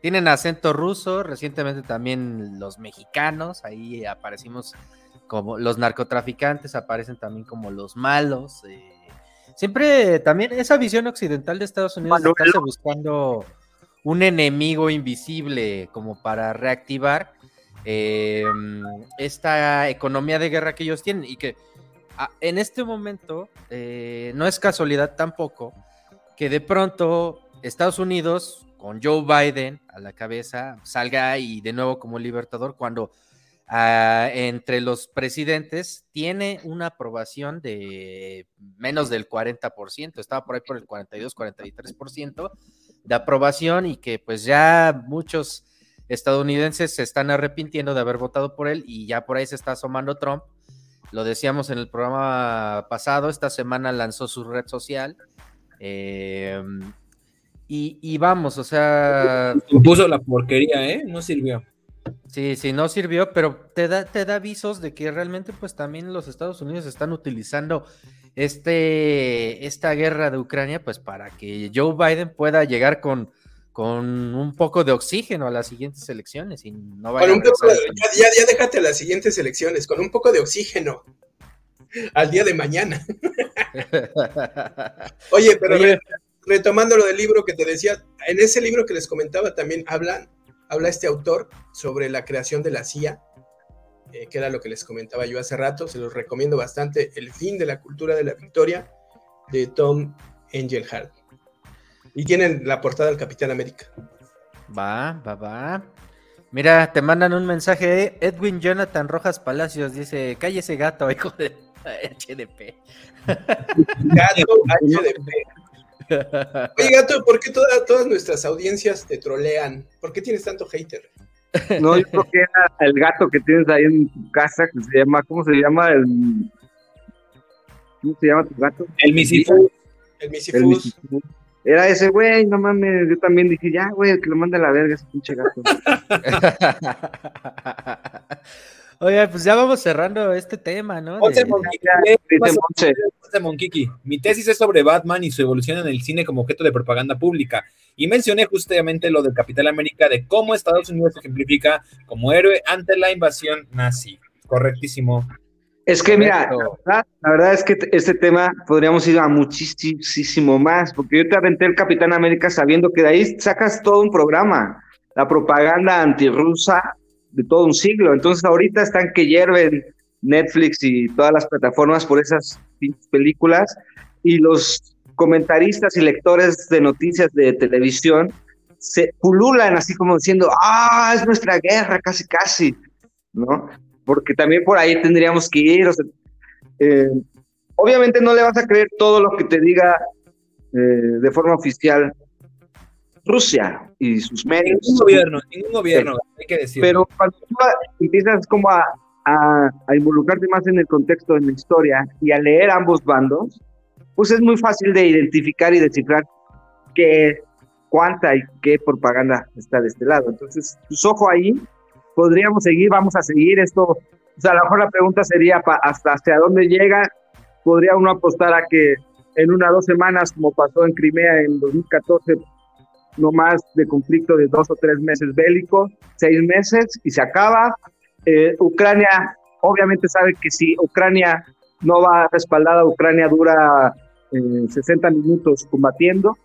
Speaker 1: tienen acento ruso, recientemente también los mexicanos, ahí aparecimos como los narcotraficantes, aparecen también como los malos. Eh, siempre también esa visión occidental de Estados Unidos está buscando un enemigo invisible como para reactivar eh, esta economía de guerra que ellos tienen y que en este momento, eh, no es casualidad tampoco que de pronto Estados Unidos, con Joe Biden a la cabeza, salga y de nuevo como libertador cuando ah, entre los presidentes tiene una aprobación de menos del 40%, estaba por ahí por el 42, 43% de aprobación y que pues ya muchos estadounidenses se están arrepintiendo de haber votado por él y ya por ahí se está asomando Trump lo decíamos en el programa pasado, esta semana lanzó su red social. Em, y, vamos, o sea.
Speaker 6: Puso la porquería, ¿eh? No sirvió.
Speaker 1: Sí, sí, no sirvió, pero te da, te da avisos de que realmente, pues también los Estados Unidos están utilizando este, esta guerra de Ucrania, pues para que Joe Biden pueda llegar con con un poco de oxígeno a las siguientes elecciones y no
Speaker 7: con un poco ya, ya, déjate las siguientes elecciones, con un poco de oxígeno al día de mañana. Oye, pero retomando lo del libro que te decía, en ese libro que les comentaba también habla, habla este autor sobre la creación de la CIA, eh, que era lo que les comentaba yo hace rato, se los recomiendo bastante, El fin de la cultura de la victoria, de Tom Engelhardt. Y tienen la portada del Capitán América.
Speaker 1: Va, va, va. Mira, te mandan un mensaje. Edwin Jonathan Rojas Palacios dice: Cállese gato, hijo de HDP.
Speaker 7: Gato HDP. Oye, gato, ¿por qué todas nuestras audiencias te trolean? ¿Por qué tienes tanto hater?
Speaker 8: No, yo creo que era el gato que tienes ahí en tu casa, que se llama, ¿cómo se llama? El, ¿Cómo se llama tu gato?
Speaker 6: El Misifus.
Speaker 7: El Misifus.
Speaker 8: Era ese güey, no mames, yo también dije, ya, güey, que lo mande a la verga ese pinche gato.
Speaker 1: Oye, pues ya vamos cerrando este tema, ¿no?
Speaker 6: Mi tesis es sobre Batman y su evolución en el cine como objeto de propaganda pública. Y mencioné justamente lo del Capital América, de cómo Estados Unidos se ejemplifica como héroe ante la invasión nazi. Correctísimo.
Speaker 8: Es que mira, la verdad, es que este tema podríamos ir a muchísimo más, porque yo te aventé el Capitán América sabiendo que de ahí sacas todo un programa, la propaganda antirrusa de todo un siglo. Entonces ahorita están que hierven Netflix y todas las plataformas por esas películas y los comentaristas y lectores de noticias de televisión se pululan así como diciendo, ah, es nuestra guerra, casi, casi, ¿no? porque también por ahí tendríamos que ir. Eh, obviamente no le vas a creer todo lo que te diga eh, de forma oficial Rusia y sus medios.
Speaker 6: Ningún gobierno, ningún gobierno, hay que decir.
Speaker 8: Pero cuando tú empiezas como a, a, involucrarte más en el contexto de la historia y a leer ambos bandos, pues es muy fácil de identificar y descifrar qué, cuánta y qué propaganda está de este lado. Entonces, pues ojo ahí, podríamos seguir, vamos a seguir esto. O sea, a lo mejor la pregunta sería hasta hacia dónde llega. Podría uno apostar a que en una o dos semanas, como pasó en Crimea en 2014, no más de conflicto de dos o tres meses bélico, seis meses y se acaba. Eh, Ucrania, obviamente sabe que si Ucrania no va respaldada, Ucrania dura 60 eh, minutos combatiendo.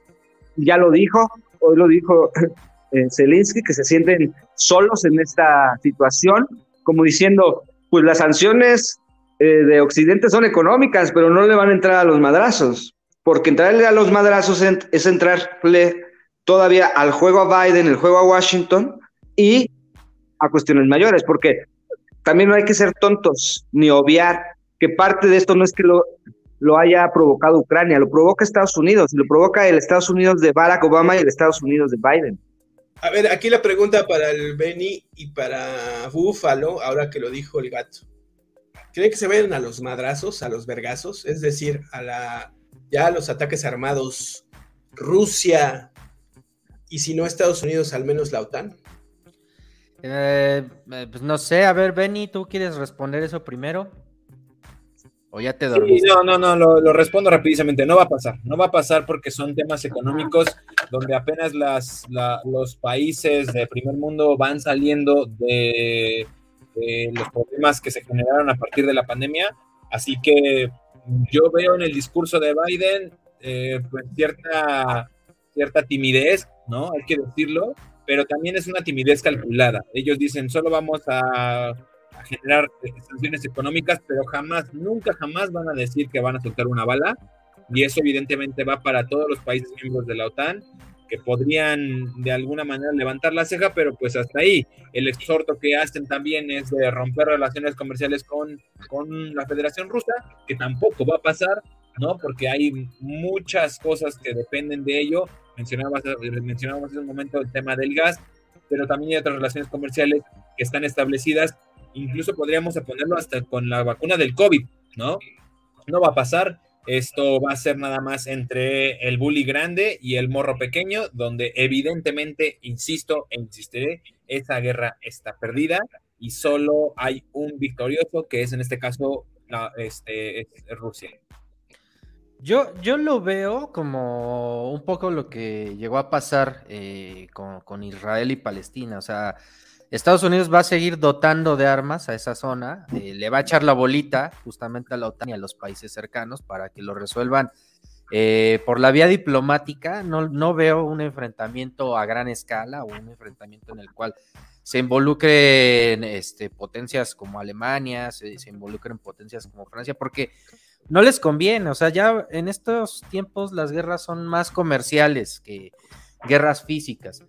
Speaker 8: Ya lo dijo, hoy lo dijo eh, Zelensky, que se sienten solos en esta situación, como diciendo, pues las sanciones eh, de Occidente son económicas, pero no le van a entrar a los madrazos. porque entrarle a los madrazos es entrarle todavía al juego a Biden, el juego a Washington y a cuestiones mayores, porque también no hay que ser tontos ni obviar que parte de esto no es que lo, lo haya provocado Ucrania, lo provoca Estados Unidos, lo provoca el Estados Unidos de Barack Obama y el Estados Unidos de Biden.
Speaker 7: A ver, aquí la pregunta para el Benny y para Búfalo, ahora que lo dijo el gato. ¿Creen que se vayan a los madrazos, a los vergazos? Es decir, a la ya a los ataques armados Rusia y si no Estados Unidos, al menos la OTAN.
Speaker 1: Eh, eh, pues no sé, a ver, Benny, ¿tú quieres responder eso primero? ¿O ya te dormiste?
Speaker 6: no, no, no, lo, respondo rapidísamente. No va a pasar. No va a pasar porque son temas económicos donde apenas las, los países de primer mundo van saliendo de, los problemas que se generaron a partir de la pandemia. Así que yo veo en el discurso de Biden eh, pues cierta, cierta timidez, ¿no? Hay que decirlo, pero también es una timidez calculada. Ellos dicen, solo vamos a generar eh, sanciones económicas, pero jamás, nunca jamás van a decir que van a soltar una bala. Y eso evidentemente va para todos los países miembros de la OTAN, que podrían de alguna manera levantar la ceja, pero pues hasta ahí. El exhorto que hacen también es de romper relaciones comerciales con, con la Federación Rusa, que tampoco va a pasar, ¿no? Porque hay muchas cosas que dependen de ello. Mencionabas, mencionábamos en un momento el tema del gas, pero también hay otras relaciones comerciales que están establecidas incluso podríamos ponerlo hasta con la vacuna del COVID, ¿no? No va a pasar. Esto va a ser nada más entre el bully grande y el morro pequeño, donde evidentemente, insisto e insistiré, esa guerra está perdida y solo hay un victorioso, que es en este caso la, este, Rusia.
Speaker 1: Yo, yo lo veo como un poco lo que llegó a pasar eh, con, Israel y Palestina. O sea, Estados Unidos va a seguir dotando de armas a esa zona, eh, le va a echar la bolita justamente a la OTAN y a los países cercanos para que lo resuelvan eh, por la vía diplomática. No, no veo un enfrentamiento a gran escala o un enfrentamiento en el cual se involucren este, potencias como Alemania, se, se involucren potencias como Francia, porque no les conviene. O sea, ya en estos tiempos las guerras son más comerciales que guerras físicas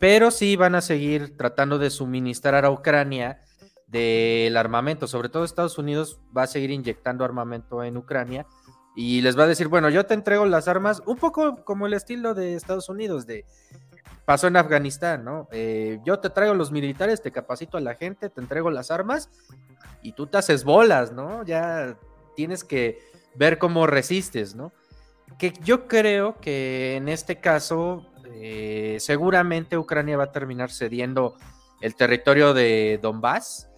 Speaker 1: pero sí van a seguir tratando de suministrar a Ucrania del armamento, sobre todo Estados Unidos va a seguir inyectando armamento en Ucrania y les va a decir, bueno, yo te entrego las armas, un poco como el estilo de Estados Unidos, de pasó en Afganistán, ¿no? Eh, yo te traigo los militares, te capacito a la gente, te entrego las armas y tú te haces bolas, ¿no? Ya tienes que ver cómo resistes, ¿no? Que yo creo que en este caso eh, seguramente Ucrania va a terminar cediendo el territorio de Donbass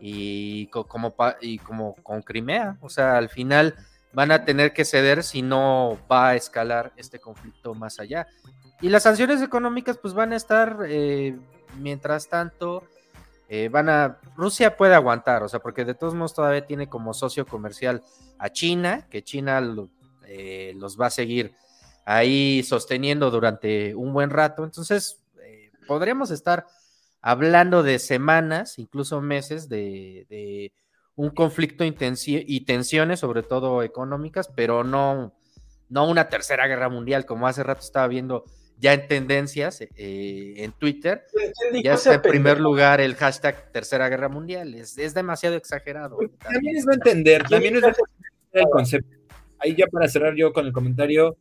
Speaker 1: y como, y como con Crimea. O sea, al final van a tener que ceder si no va a escalar este conflicto más allá. Y las sanciones económicas pues van a estar, eh, mientras tanto, eh, van a, Rusia puede aguantar, o sea, porque de todos modos todavía tiene como socio comercial a China, que China los va a seguir ahí sosteniendo durante un buen rato. Entonces, eh, podríamos estar hablando de semanas, incluso meses, de, un conflicto y tensiones, sobre todo económicas, pero no, no una tercera guerra mundial, como hace rato estaba viendo ya en tendencias eh, en Twitter. Ya está en primer lugar el hashtag tercera guerra mundial. Es, demasiado exagerado.
Speaker 6: También es no entender, también es el concepto. Ahí ya para cerrar yo con el comentario,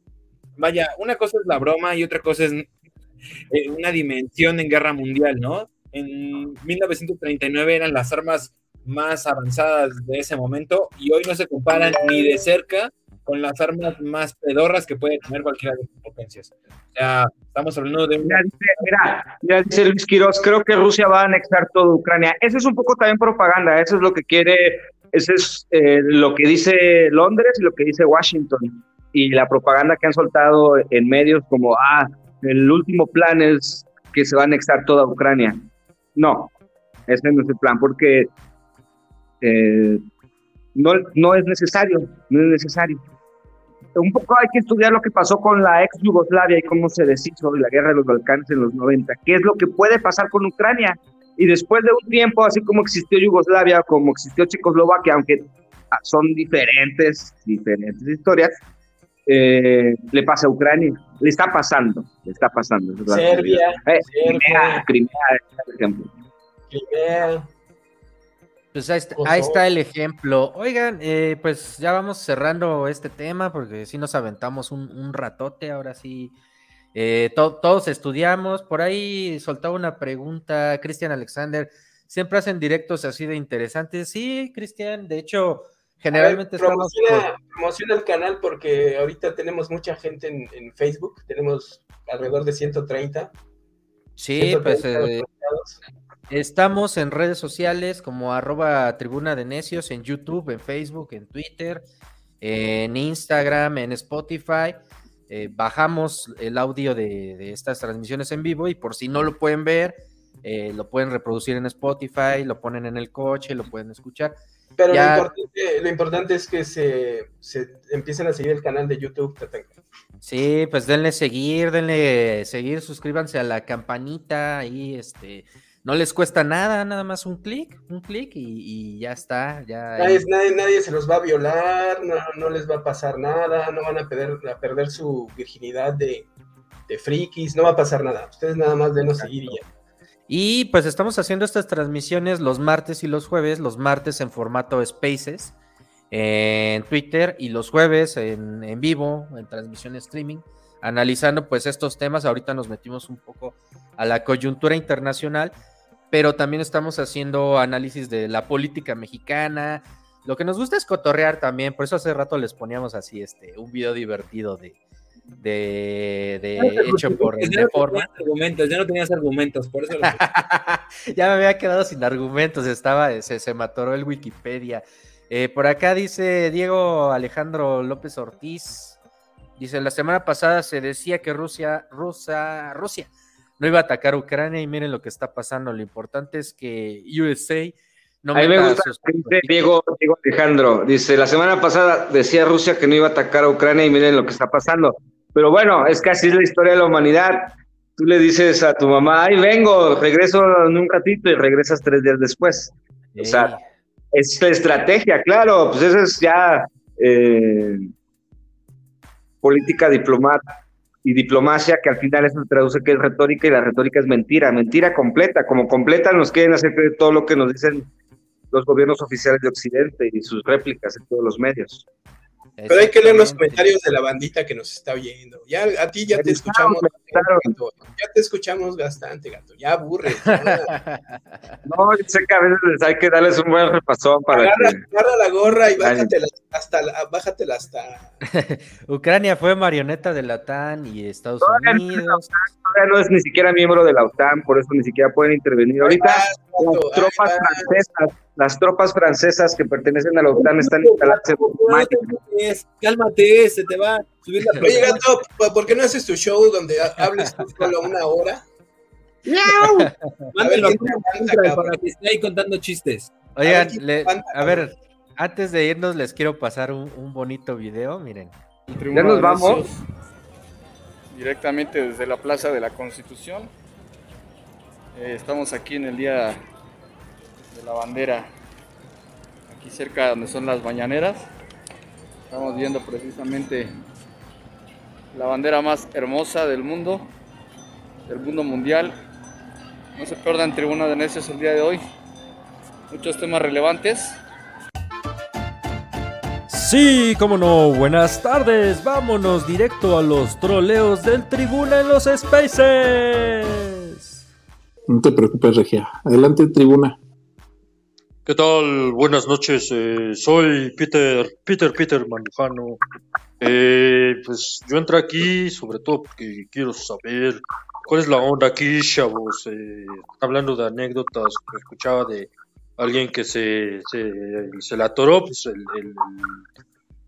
Speaker 6: vaya, una cosa es la broma y otra cosa es eh, una dimensión en guerra mundial, ¿no? En 1939 eran las armas más avanzadas de ese momento y hoy no se comparan ni de cerca con las armas más pedorras que puede tener cualquiera de las potencias. O sea, estamos hablando de...
Speaker 8: Mira, mira, ya dice Luis Quiroz, creo que Rusia va a anexar toda Ucrania. Eso es un poco también propaganda, eso es lo que quiere, eso es eh, lo que dice Londres y lo que dice Washington y la propaganda que han soltado en medios como, ah, el último plan es que se va a anexar toda Ucrania. No, ese no es el plan, porque eh, no, no es necesario, no es necesario. Un poco hay que estudiar lo que pasó con la ex Yugoslavia y cómo se deshizo de la guerra de los Balcanes en los 90. ¿Qué es lo que puede pasar con Ucrania? Y después de un tiempo, así como existió Yugoslavia, como existió Checoslovaquia, aunque son diferentes, diferentes historias, eh, le pasa a Ucrania. Le está pasando, le está pasando.
Speaker 7: Serbia,
Speaker 8: eh,
Speaker 7: Serbia.
Speaker 8: Crimea, Crimea, por ejemplo.
Speaker 7: Crimea.
Speaker 1: Pues ahí está, ahí está el ejemplo. Oigan, eh, pues ya vamos cerrando este tema porque sí nos aventamos un, un ratote, ahora sí. Eh, to- todos estudiamos, por ahí soltaba una pregunta, Cristian Alexander, ¿siempre hacen directos así de interesantes? Sí, Cristian, de hecho, generalmente estamos...
Speaker 7: promociona, promociona el canal porque ahorita tenemos mucha gente en, en Facebook, tenemos alrededor de 130.
Speaker 1: Sí, pues
Speaker 7: 130
Speaker 1: eh. Estamos en redes sociales como arroba tribuna de necios, en YouTube, en Facebook, en Twitter, en Instagram, en Spotify. Eh, bajamos el audio de, de estas transmisiones en vivo y por si no lo pueden ver, eh, lo pueden reproducir en Spotify, lo ponen en el coche, lo pueden escuchar.
Speaker 7: Pero
Speaker 1: Ya-
Speaker 7: lo, importante, lo importante es que se, se empiecen a seguir el canal de YouTube. Tatanka.
Speaker 1: Sí, pues denle seguir, denle seguir, suscríbanse a la campanita ahí, este, no les cuesta nada, nada más un clic, un clic y, y ya está, ya.
Speaker 7: Nadie, nadie, nadie se los va a violar, no, no les va a pasar nada, no van a perder, a perder su virginidad de, de frikis, no va a pasar nada. Ustedes nada más denos seguir y ya.
Speaker 1: Y pues estamos haciendo estas transmisiones los martes y los jueves, los martes en formato Spaces en Twitter y los jueves en, en vivo, en transmisión streaming, analizando pues estos temas. Ahorita nos metimos un poco a la coyuntura internacional, pero también estamos haciendo análisis de la política mexicana. Lo que nos gusta es cotorrear también, por eso hace rato les poníamos así este un video divertido de, de, de hecho por el
Speaker 6: Ya no tenías argumentos, ya no tenías argumentos, por eso lo
Speaker 1: ya me había quedado sin argumentos, estaba, se, se me atoró el Wikipedia. Eh, por acá dice Diego Alejandro López Ortiz. Dice, la semana pasada se decía que Rusia, Rusia, Rusia no iba a atacar Ucrania y miren lo que está pasando. Lo importante es que USA no
Speaker 8: a mí me gusta Diego, Diego Alejandro. Dice, la semana pasada decía Rusia que no iba a atacar a Ucrania y miren lo que está pasando. Pero bueno, es que así es la historia de la humanidad. Tú le dices a tu mamá, ay, vengo, regreso en un ratito y regresas tres días después. O sea, es la estrategia, claro, pues eso es ya eh, política diplomata y diplomacia que al final eso traduce que es retórica y la retórica es mentira, mentira completa, como completa nos quieren hacer todo lo que nos dicen los gobiernos oficiales de Occidente y sus réplicas en todos los medios.
Speaker 7: Pero hay que leer los comentarios de la bandita que nos está viendo. Ya a ti ya te escuchamos. gato. Ya te escuchamos bastante, gato. Ya aburre.
Speaker 8: No, yo sé que a veces hay que darles un buen repasón para
Speaker 7: Agarra,
Speaker 8: que...
Speaker 7: agarra la gorra y bájatela hasta, la- bájatela hasta.
Speaker 1: Ucrania fue marioneta de la OTAN y Estados
Speaker 8: Todavía no es
Speaker 1: Unidos.
Speaker 8: Todavía no es ni siquiera miembro de la OTAN, por eso ni siquiera pueden intervenir. Ahorita las tropas francesas, las tropas francesas que pertenecen a la OTAN están instaladas en Rumania.
Speaker 6: Cálmate, se te va a subir la
Speaker 7: Oye, gato, ¿por- ¿por qué no haces tu show donde ha- hables tú solo una hora?
Speaker 6: Mándalo
Speaker 7: A
Speaker 6: a
Speaker 7: ver, ¿quién te
Speaker 6: Central
Speaker 7: aguanta,
Speaker 6: para que esté ahí contando chistes.
Speaker 1: Oigan,
Speaker 7: ¿quién
Speaker 1: le-
Speaker 7: aguanta,
Speaker 1: a ver, antes de irnos les quiero pasar un, un bonito video, miren.
Speaker 8: Ya nos vamos.
Speaker 10: Directamente desde la Plaza de la Constitución. Eh, estamos aquí en el día de la bandera, aquí cerca donde son las mañaneras. Estamos viendo precisamente la bandera más hermosa del mundo, del mundo mundial. No se pierdan Tribuna de Necios el día de hoy. Muchos temas relevantes.
Speaker 1: Sí, cómo no, buenas tardes, vámonos directo a los troleos del tribuna en los Spaces.
Speaker 11: No te preocupes, Regia. Adelante, tribuna.
Speaker 12: ¿Qué tal? Buenas noches. eh, soy Peter, Peter, Peter Mandujano. Eh, pues yo entré aquí sobre todo porque quiero saber cuál es la onda aquí, chavos. Eh, hablando de anécdotas, que escuchaba de alguien que se, se, se le atoró pues, el-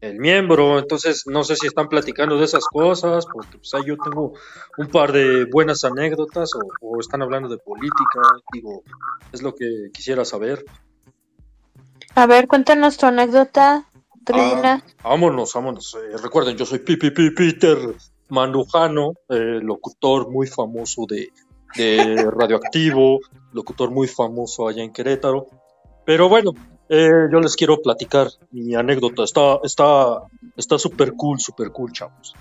Speaker 12: el miembro. Entonces, no sé si están platicando de esas cosas, porque pues, ahí yo tengo un par de buenas anécdotas o, o están hablando de política. Digo, es lo que quisiera saber.
Speaker 13: A ver, cuéntanos tu anécdota, Tribuna.
Speaker 12: Vámonos, vámonos. Eh, recuerden, yo soy Pipi Pi, Peter Mandujano, eh, locutor muy famoso de, de Radioactivo, locutor muy famoso allá en Querétaro. Pero bueno, eh, yo les quiero platicar mi anécdota. Está está está súper cool, súper cool, chavos.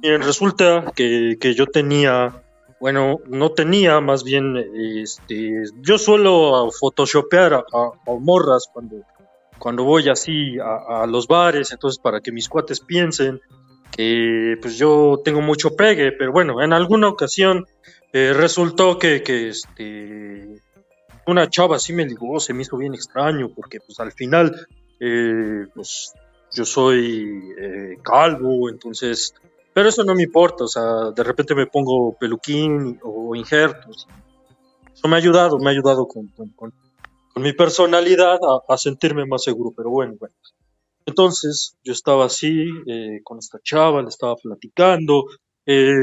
Speaker 12: Miren, resulta que, que, yo tenía, bueno, no tenía, más bien, este, yo suelo photoshopear a, a, morras cuando, cuando voy así a, a, los bares, entonces para que mis cuates piensen que pues yo tengo mucho pegue, pero bueno, en alguna ocasión eh, resultó que, que este, una chava así me ligó, se me hizo bien extraño, porque pues al final, eh, pues yo soy eh, calvo, entonces, pero eso no me importa, o sea, de repente me pongo peluquín o injertos. Eso me ha ayudado, me ha ayudado con, con, con, mi personalidad a, a, sentirme más seguro, pero bueno, bueno. Entonces, yo estaba así, eh, con esta chava, le estaba platicando, eh,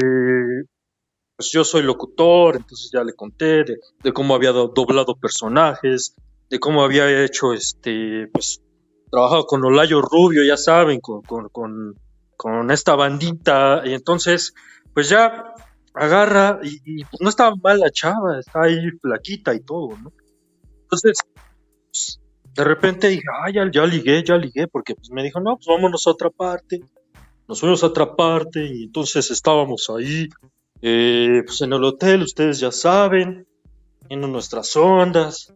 Speaker 12: pues yo soy locutor, entonces ya le conté de, cómo había do, doblado personajes, de cómo había hecho, este, pues, trabajado con Olayo Rubio, ya saben, con, con, con, esta bandita, y entonces, pues ya agarra, y, pues no estaba mal la chava, está ahí flaquita y todo, ¿no? Entonces, de repente dije, ah, ya, ya ligué, ya ligué, porque pues me dijo, no, pues vámonos a otra parte, nos fuimos a otra parte, y entonces estábamos ahí, eh, pues en el hotel, ustedes ya saben, en nuestras ondas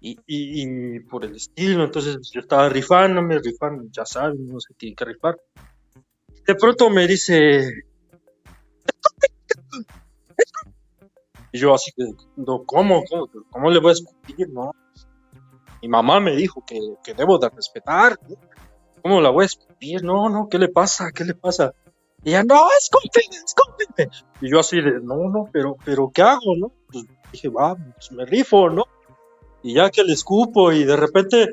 Speaker 12: y, y, por el estilo. Entonces yo estaba rifándome, rifando, ya saben, no sé qué que rifar. De pronto me dice. Y yo así que, no, ¿cómo? ¿Cómo, cómo le voy a escupir? No. Mi mamá me dijo que, que debo de respetar. ¿Cómo la voy a escupir? No, no, ¿qué le pasa? ¿Qué le pasa? Y ella, no, escúpeme, escúpeme. Y yo así de, no, no, pero, pero, ¿qué hago, no? Pues dije, va, pues me rifo, ¿no? Y ya que le escupo y de repente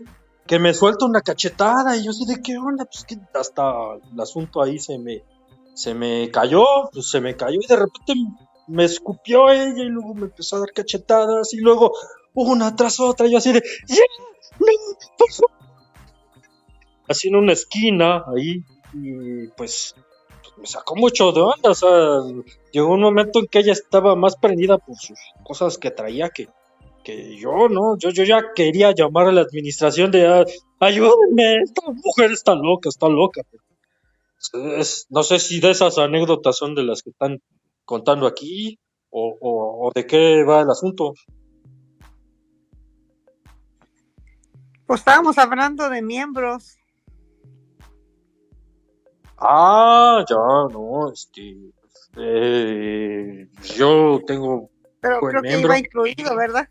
Speaker 12: que me suelta una cachetada y yo así de, ¿qué onda? Pues que hasta el asunto ahí se me, se me cayó, pues se me cayó y de repente me escupió ella y luego me empezó a dar cachetadas y luego una tras otra yo así de. ¡No! ¡Por favor! Así en una esquina ahí y pues me sacó mucho de onda, o sea, llegó un momento en que ella estaba más prendida por sus cosas que traía que, que yo, ¿no? Yo, yo ya quería llamar a la administración de ah, ayúdenme, esta mujer está loca, está loca. No sé si de esas anécdotas son de las que están contando aquí o, o, o de qué va el asunto.
Speaker 14: Pues estábamos hablando de miembros.
Speaker 12: Ah, ya, no, este, eh, yo tengo
Speaker 14: Pero creo que iba incluido, ¿verdad?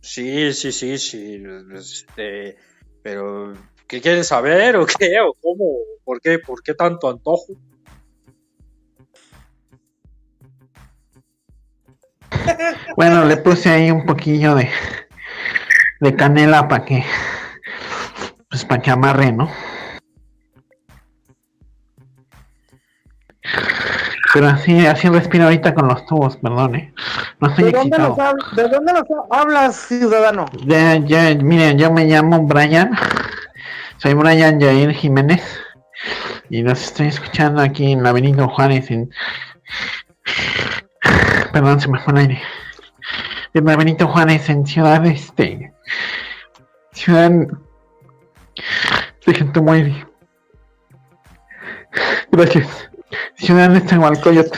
Speaker 12: Sí, sí, sí, sí, este, pero ¿qué quieren saber o qué o cómo, por qué, por qué tanto antojo?
Speaker 11: Bueno, le puse ahí un poquillo de, de canela para que, pues para que amarre, ¿no? Pero así, así respiro ahorita con los tubos, perdón, ¿eh? No estoy
Speaker 14: ¿De dónde, hab- ¿De dónde nos hablas, ciudadano?
Speaker 11: Ya, ya, miren, yo me llamo Brian. Soy Brian Jair Jiménez. Y los estoy escuchando aquí en la Benito Juárez. En... Perdón, se me fue el aire. En la Benito Juárez, en Ciudad Este. Ciudad. Dejen tu muere. Gracias. Ciudad de Tehualcoyot.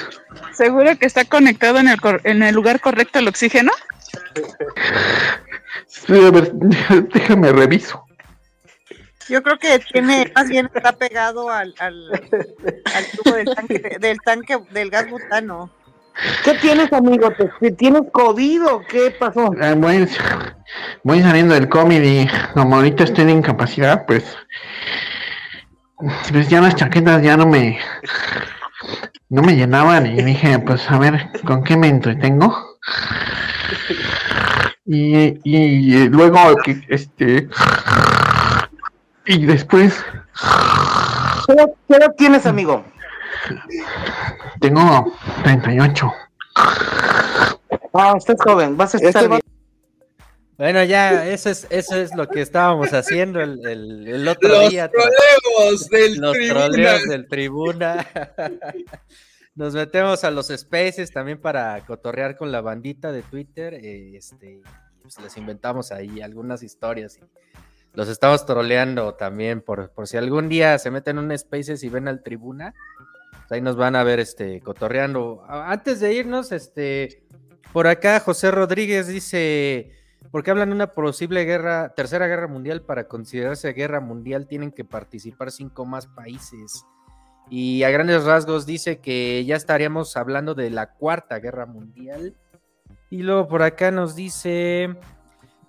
Speaker 15: ¿Seguro que está conectado en el, cor- en el lugar correcto el oxígeno?
Speaker 11: Sí, a ver, déjame reviso.
Speaker 14: Yo creo que tiene, más bien está pegado al, al, al tubo del tanque, del tanque del gas butano. ¿Qué tienes, amigo? ¿Te- ¿Tienes COVID o qué pasó?
Speaker 11: Eh, voy, voy saliendo del COVID y como ahorita estoy de incapacidad, pues, pues ya las chaquetas ya no me no me llenaban y dije, pues a ver, ¿con qué me entretengo? Y, y, y luego que este y después
Speaker 14: ¿Qué edad- qué edad tienes, amigo?
Speaker 11: tengo 38.
Speaker 14: Ah, estás joven, vas a estar
Speaker 1: Este va-
Speaker 14: bien.
Speaker 1: Bueno, ya, eso es, eso es lo que estábamos haciendo el, el- el otro
Speaker 6: Los
Speaker 1: día.
Speaker 6: troleos del
Speaker 1: Los
Speaker 6: Tribuna.
Speaker 1: troleos del tribuna. Nos metemos a los spaces también para cotorrear con la bandita de Twitter. eh, Este, pues les inventamos ahí algunas historias. y los estamos troleando también por, por si algún día se meten en un Spaces y ven al tribuna, pues ahí nos van a ver este cotorreando. Antes de irnos, este por acá José Rodríguez dice, ¿por qué hablan de una posible guerra, tercera guerra mundial para considerarse guerra mundial tienen que participar cinco más países? Y a grandes rasgos dice que ya estaríamos hablando de la cuarta guerra mundial. Y luego por acá nos dice,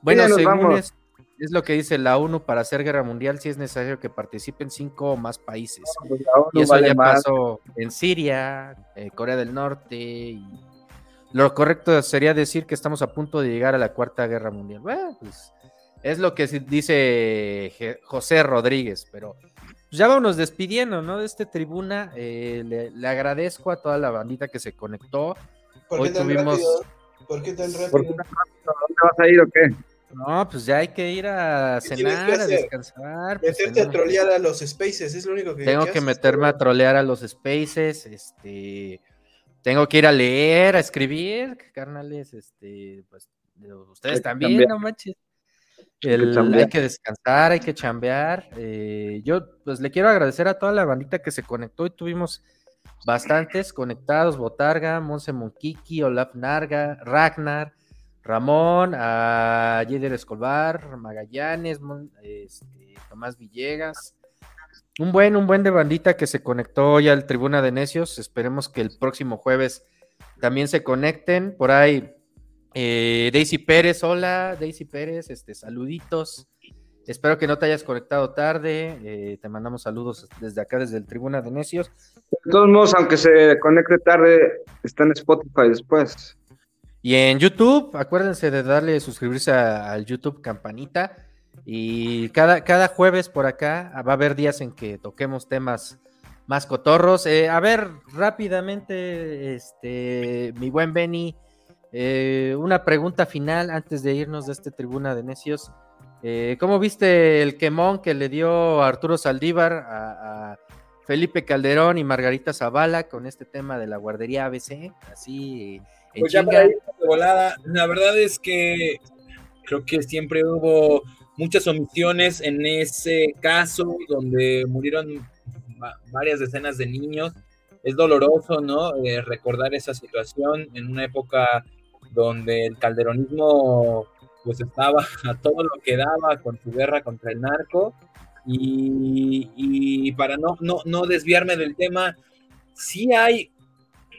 Speaker 1: bueno, según es, es, lo que dice la ONU para hacer guerra mundial, si es necesario que participen cinco o más países. Pues y eso ya pasó en Siria, eh, Corea del Norte. Y lo correcto sería decir que estamos a punto de llegar a la cuarta guerra mundial. Bueno, pues es lo que dice José Rodríguez, pero ya vámonos despidiendo, ¿no? De este tribuna. Eh, le, agradezco a toda la bandita que se conectó.
Speaker 7: ¿Por Hoy qué tan tuvimos. ¿Por qué tan rápido? ¿Dónde
Speaker 8: vas a ir o qué?
Speaker 1: No, pues ya hay que ir a cenar, a descansar.
Speaker 7: Pues Meterte a trolear a los spaces, es lo único que
Speaker 1: Tengo que meterme a trolear a los spaces, este. Tengo que ir a leer, a escribir, carnales, este, pues, ustedes también, no manches hay que descansar, hay que chambear. Eh, yo pues le quiero agradecer a toda la bandita que se conectó y tuvimos bastantes conectados, Botarga, Monse Monkiki, Olaf Narga, Ragnar, Ramón, a Jeder Escobar, Magallanes, este, Tomás Villegas. Un buen, un buen de bandita que se conectó hoy al Tribuna de Necios. Esperemos que el próximo jueves también se conecten. Por ahí eh, Daisy Pérez, hola, Daisy Pérez, este, saluditos. Espero que no te hayas conectado tarde. Eh, te mandamos saludos desde acá, desde el Tribuna de Necios.
Speaker 8: De todos modos, aunque se conecte tarde, está en Spotify después.
Speaker 1: Y en YouTube, acuérdense de darle suscribirse al YouTube campanita. Y cada, cada jueves por acá va a haber días en que toquemos temas más cotorros. Eh, a ver, rápidamente, este, mi buen Benny. Eh, una pregunta final antes de irnos de este tribuna de necios. Eh, ¿Cómo viste el quemón que le dio Arturo Saldívar a, Felipe Calderón y Margarita Zavala con este tema de la guardería ABC? Así,
Speaker 6: en pues ya para ir de volada, la verdad es que creo que siempre hubo muchas omisiones en ese caso donde murieron varias decenas de niños. Es doloroso, ¿no? Eh, recordar esa situación en una época donde el calderonismo pues estaba a todo lo que daba con su guerra contra el narco. Y, para no, no, no desviarme del tema, sí hay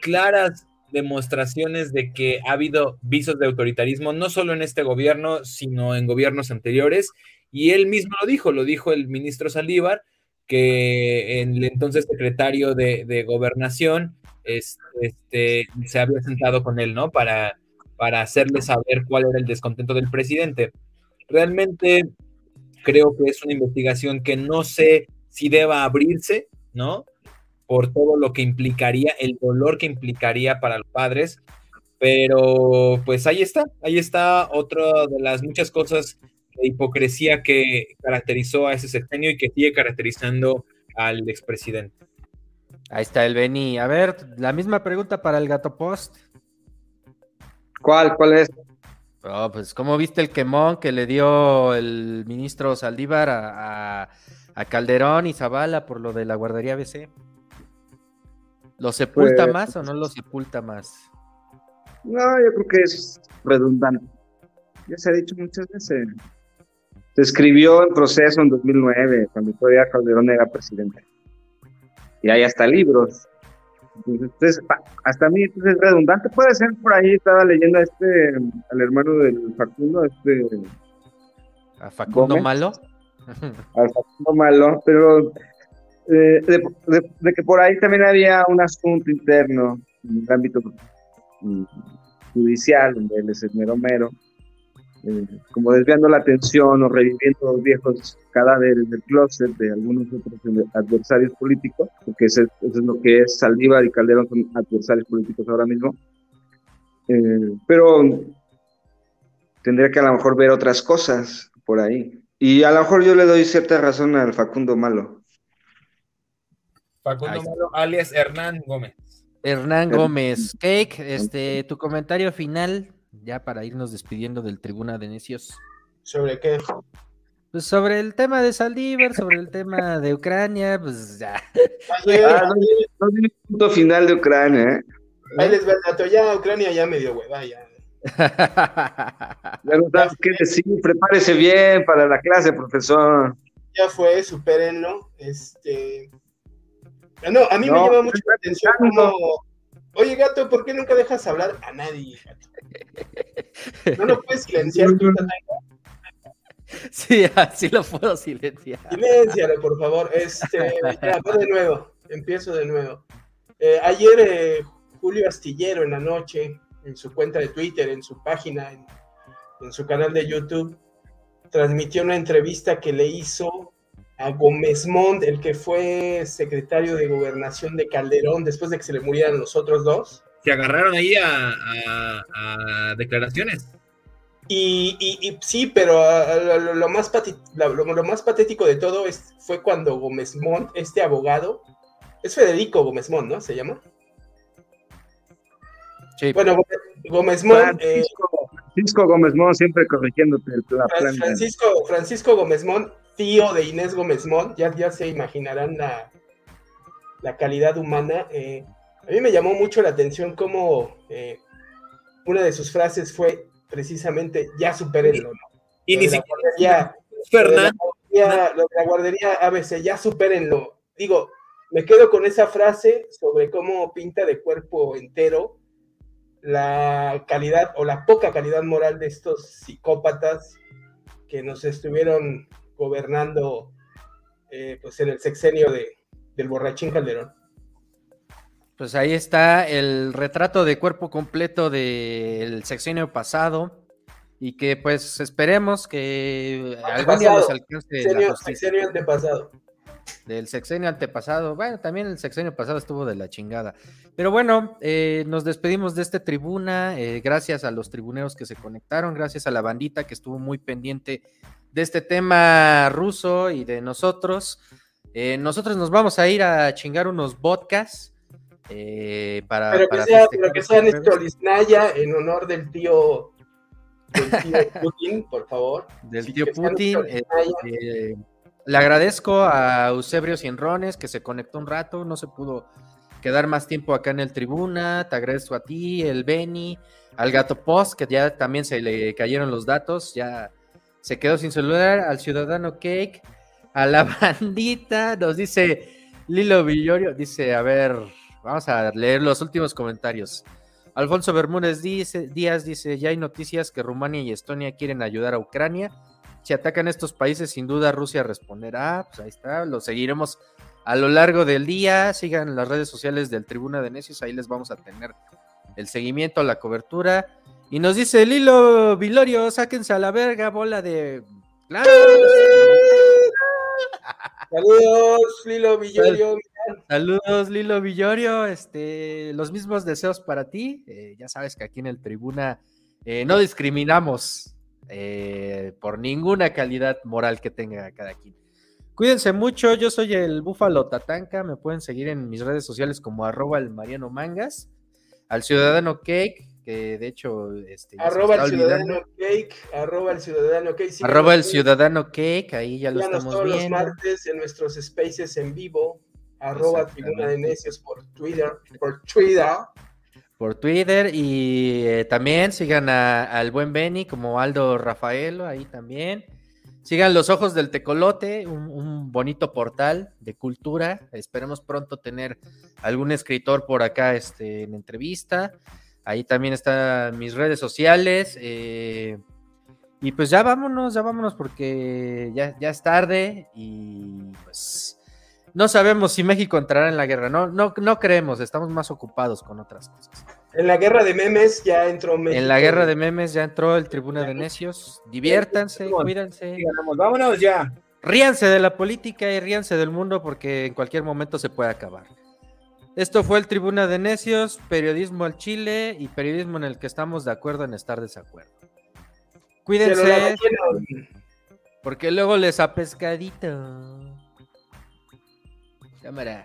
Speaker 6: claras demostraciones de que ha habido visos de autoritarismo, no solo en este gobierno, sino en gobiernos anteriores. Y él mismo lo dijo, lo dijo el ministro Saldívar, que el entonces secretario de, gobernación este, se había sentado con él, ¿no? Para para hacerle saber cuál era el descontento del presidente. Realmente creo que es una investigación que no sé si deba abrirse, ¿no? Por todo lo que implicaría, el dolor que implicaría para los padres. Pero pues ahí está, ahí está otra de las muchas cosas de hipocresía que caracterizó a ese sexenio y que sigue caracterizando al expresidente.
Speaker 1: Ahí está el Beni. A ver, la misma pregunta para el Gato Post.
Speaker 8: ¿Cuál? ¿Cuál es?
Speaker 1: Oh, pues, ¿cómo viste el quemón que le dio el ministro Saldívar a, Calderón y Zavala por lo de la guardería BC? ¿Lo sepulta pues, más o no lo sepulta más?
Speaker 8: No, yo creo que es redundante. Ya se ha dicho muchas veces. Se escribió en proceso en 2009, cuando todavía Calderón era presidente. Y hay hasta libros. Entonces, hasta a mí es redundante. Puede ser por ahí, estaba leyendo a este, al hermano del Facundo, este.
Speaker 1: ¿A Facundo Malo?
Speaker 8: Al Facundo Malo, pero de, que por ahí también había un asunto interno en el ámbito judicial, donde él es el mero mero, eh, como desviando la atención o reviviendo los viejos cadáveres del closet de algunos otros adversarios políticos, porque eso, es lo que es Saldívar y Calderón son adversarios políticos ahora mismo. Eh, pero tendría que a lo mejor ver otras cosas por ahí. Y a lo mejor yo le doy cierta razón al Facundo Malo.
Speaker 6: Facundo Malo, alias Hernán Gómez.
Speaker 1: Hernán Gómez. Cake, este, tu comentario final ya para irnos despidiendo del Tribuna de Necios.
Speaker 7: ¿Sobre qué?
Speaker 1: Pues sobre el tema de Saldívar, sobre el tema de Ucrania, pues ya.
Speaker 8: Ah, no, no tiene punto final de Ucrania, ¿eh?
Speaker 7: Ahí les va el dato, ya Ucrania ya me dio hueva, ya.
Speaker 8: Ya no sabes qué decir, prepárese bien para la clase, profesor.
Speaker 7: Ya fue, supérenlo. Este. Ah, No, a mí me llama mucho la atención como. Oye, gato, ¿por qué nunca dejas hablar a nadie, gato? No lo puedes silenciar tú,
Speaker 1: Sí, así lo puedo silenciar.
Speaker 7: Siléncialo, por favor. Este, ya, va de nuevo. Empiezo de nuevo. Eh, ayer, eh, Julio Astillero, en la noche, en su cuenta de Twitter, en su página, en, en su canal de YouTube, transmitió una entrevista que le hizo a Gómez Mont, el que fue secretario de gobernación de Calderón, después de que se le murieran los otros dos.
Speaker 6: Se agarraron ahí a, a- a declaraciones.
Speaker 7: Y, y- y sí, pero lo, lo- lo más pati- lo, lo- lo más patético de todo es, fue cuando Gómez Mont, este abogado, es Federico Gómez Mont, ¿no? ¿Se llama? Bueno, Gómez, Gómez Mont, eh,
Speaker 8: Francisco, Francisco Gómez Mon siempre corrigiéndote el la
Speaker 7: Fran-
Speaker 8: plan.
Speaker 7: Francisco, Francisco Gómez Mont, tío de Inés Gómez Mont, ya, ya se imaginarán la, la calidad humana. eh, a mí me llamó mucho la atención cómo eh, una de sus frases fue precisamente, ya supérenlo, ¿no?
Speaker 6: Y
Speaker 7: Lo
Speaker 6: ni siquiera Fernando.
Speaker 7: Lo de la lo de la guardería ABC, ya supérenlo. Digo, me quedo con esa frase sobre cómo pinta de cuerpo entero la calidad o la poca calidad moral de estos psicópatas que nos estuvieron gobernando eh, pues en el sexenio de, del borrachín Calderón.
Speaker 1: Pues ahí está el retrato de cuerpo completo del sexenio pasado y que pues esperemos que algún día nos la justicia.
Speaker 7: sexenio antepasado.
Speaker 1: Del sexenio antepasado. Bueno, también el sexenio pasado estuvo de la chingada. Pero bueno, eh, nos despedimos de este tribuna. eh, gracias a los tribuneros que se conectaron. Gracias a la bandita que estuvo muy pendiente de este tema ruso y de nosotros. Eh, nosotros nos vamos a ir a chingar unos vodkas. eh, para,
Speaker 7: Pero que
Speaker 1: para
Speaker 7: sea, pero que
Speaker 1: este
Speaker 7: en honor del tío, del tío Putin, por favor.
Speaker 1: del tío Putin. Le agradezco a Eusebio Cienrones que se conectó un rato, no se pudo quedar más tiempo acá en el tribuna. Te agradezco a ti, el Beni, al Gato Post, que ya también se le cayeron los datos, ya se quedó sin celular, al Ciudadano Cake, a la bandita, nos dice Lilo Villorio, dice, a ver, vamos a leer los últimos comentarios. Alfonso Bermúdez dice, Díaz dice, ya hay noticias que Rumania y Estonia quieren ayudar a Ucrania. Si atacan estos países, sin duda Rusia responderá. Pues ahí está, lo seguiremos a lo largo del día. Sigan las redes sociales del Tribuna de Necios, ahí les vamos a tener el seguimiento, la cobertura. Y nos dice Lilo Vilorio, sáquense a la verga, bola de... ¡Claro!
Speaker 7: Saludos, Lilo Villorio.
Speaker 1: Saludos, Lilo Villorio. Este, los mismos deseos para ti. Eh, ya sabes que aquí en el Tribuna eh, no discriminamos eh, por ninguna calidad moral que tenga cada quien. Cuídense mucho. Yo soy el Búfalo Tatanka. Me pueden seguir en mis redes sociales como arroba el Mariano Mangas. Al Ciudadano Cake, que de hecho este,
Speaker 7: Arroba el ciudadano cake, arroba el ciudadano cake.
Speaker 1: Arroba el Ciudadano Cake, ahí ya lo estamos
Speaker 7: todos los
Speaker 1: viendo.
Speaker 7: martes en nuestros spaces en vivo. Arroba Tribuna de. Necios por Twitter. Por Twitter.
Speaker 1: Por Twitter y eh, también sigan al buen Benny como Aldo Rafaelo ahí también. Sigan los ojos del tecolote, un, un bonito portal de cultura. Esperemos pronto tener algún escritor por acá este, en entrevista. Ahí también están mis redes sociales. eh, y pues ya vámonos, ya vámonos porque ya, ya es tarde y pues no sabemos si México entrará en la guerra. No, no, no creemos, estamos más ocupados con otras cosas.
Speaker 7: En la guerra de memes ya entró México.
Speaker 1: En la guerra de memes ya entró el Tribuna de Necios. Diviértanse, cuídense.
Speaker 6: Vámonos ya.
Speaker 1: Ríanse de la política y ríanse del mundo porque en cualquier momento se puede acabar. Esto fue el Tribuna de Necios, periodismo al Chile y periodismo en el que estamos de acuerdo en estar desacuerdo. Cuídense, porque luego les Mà 嘞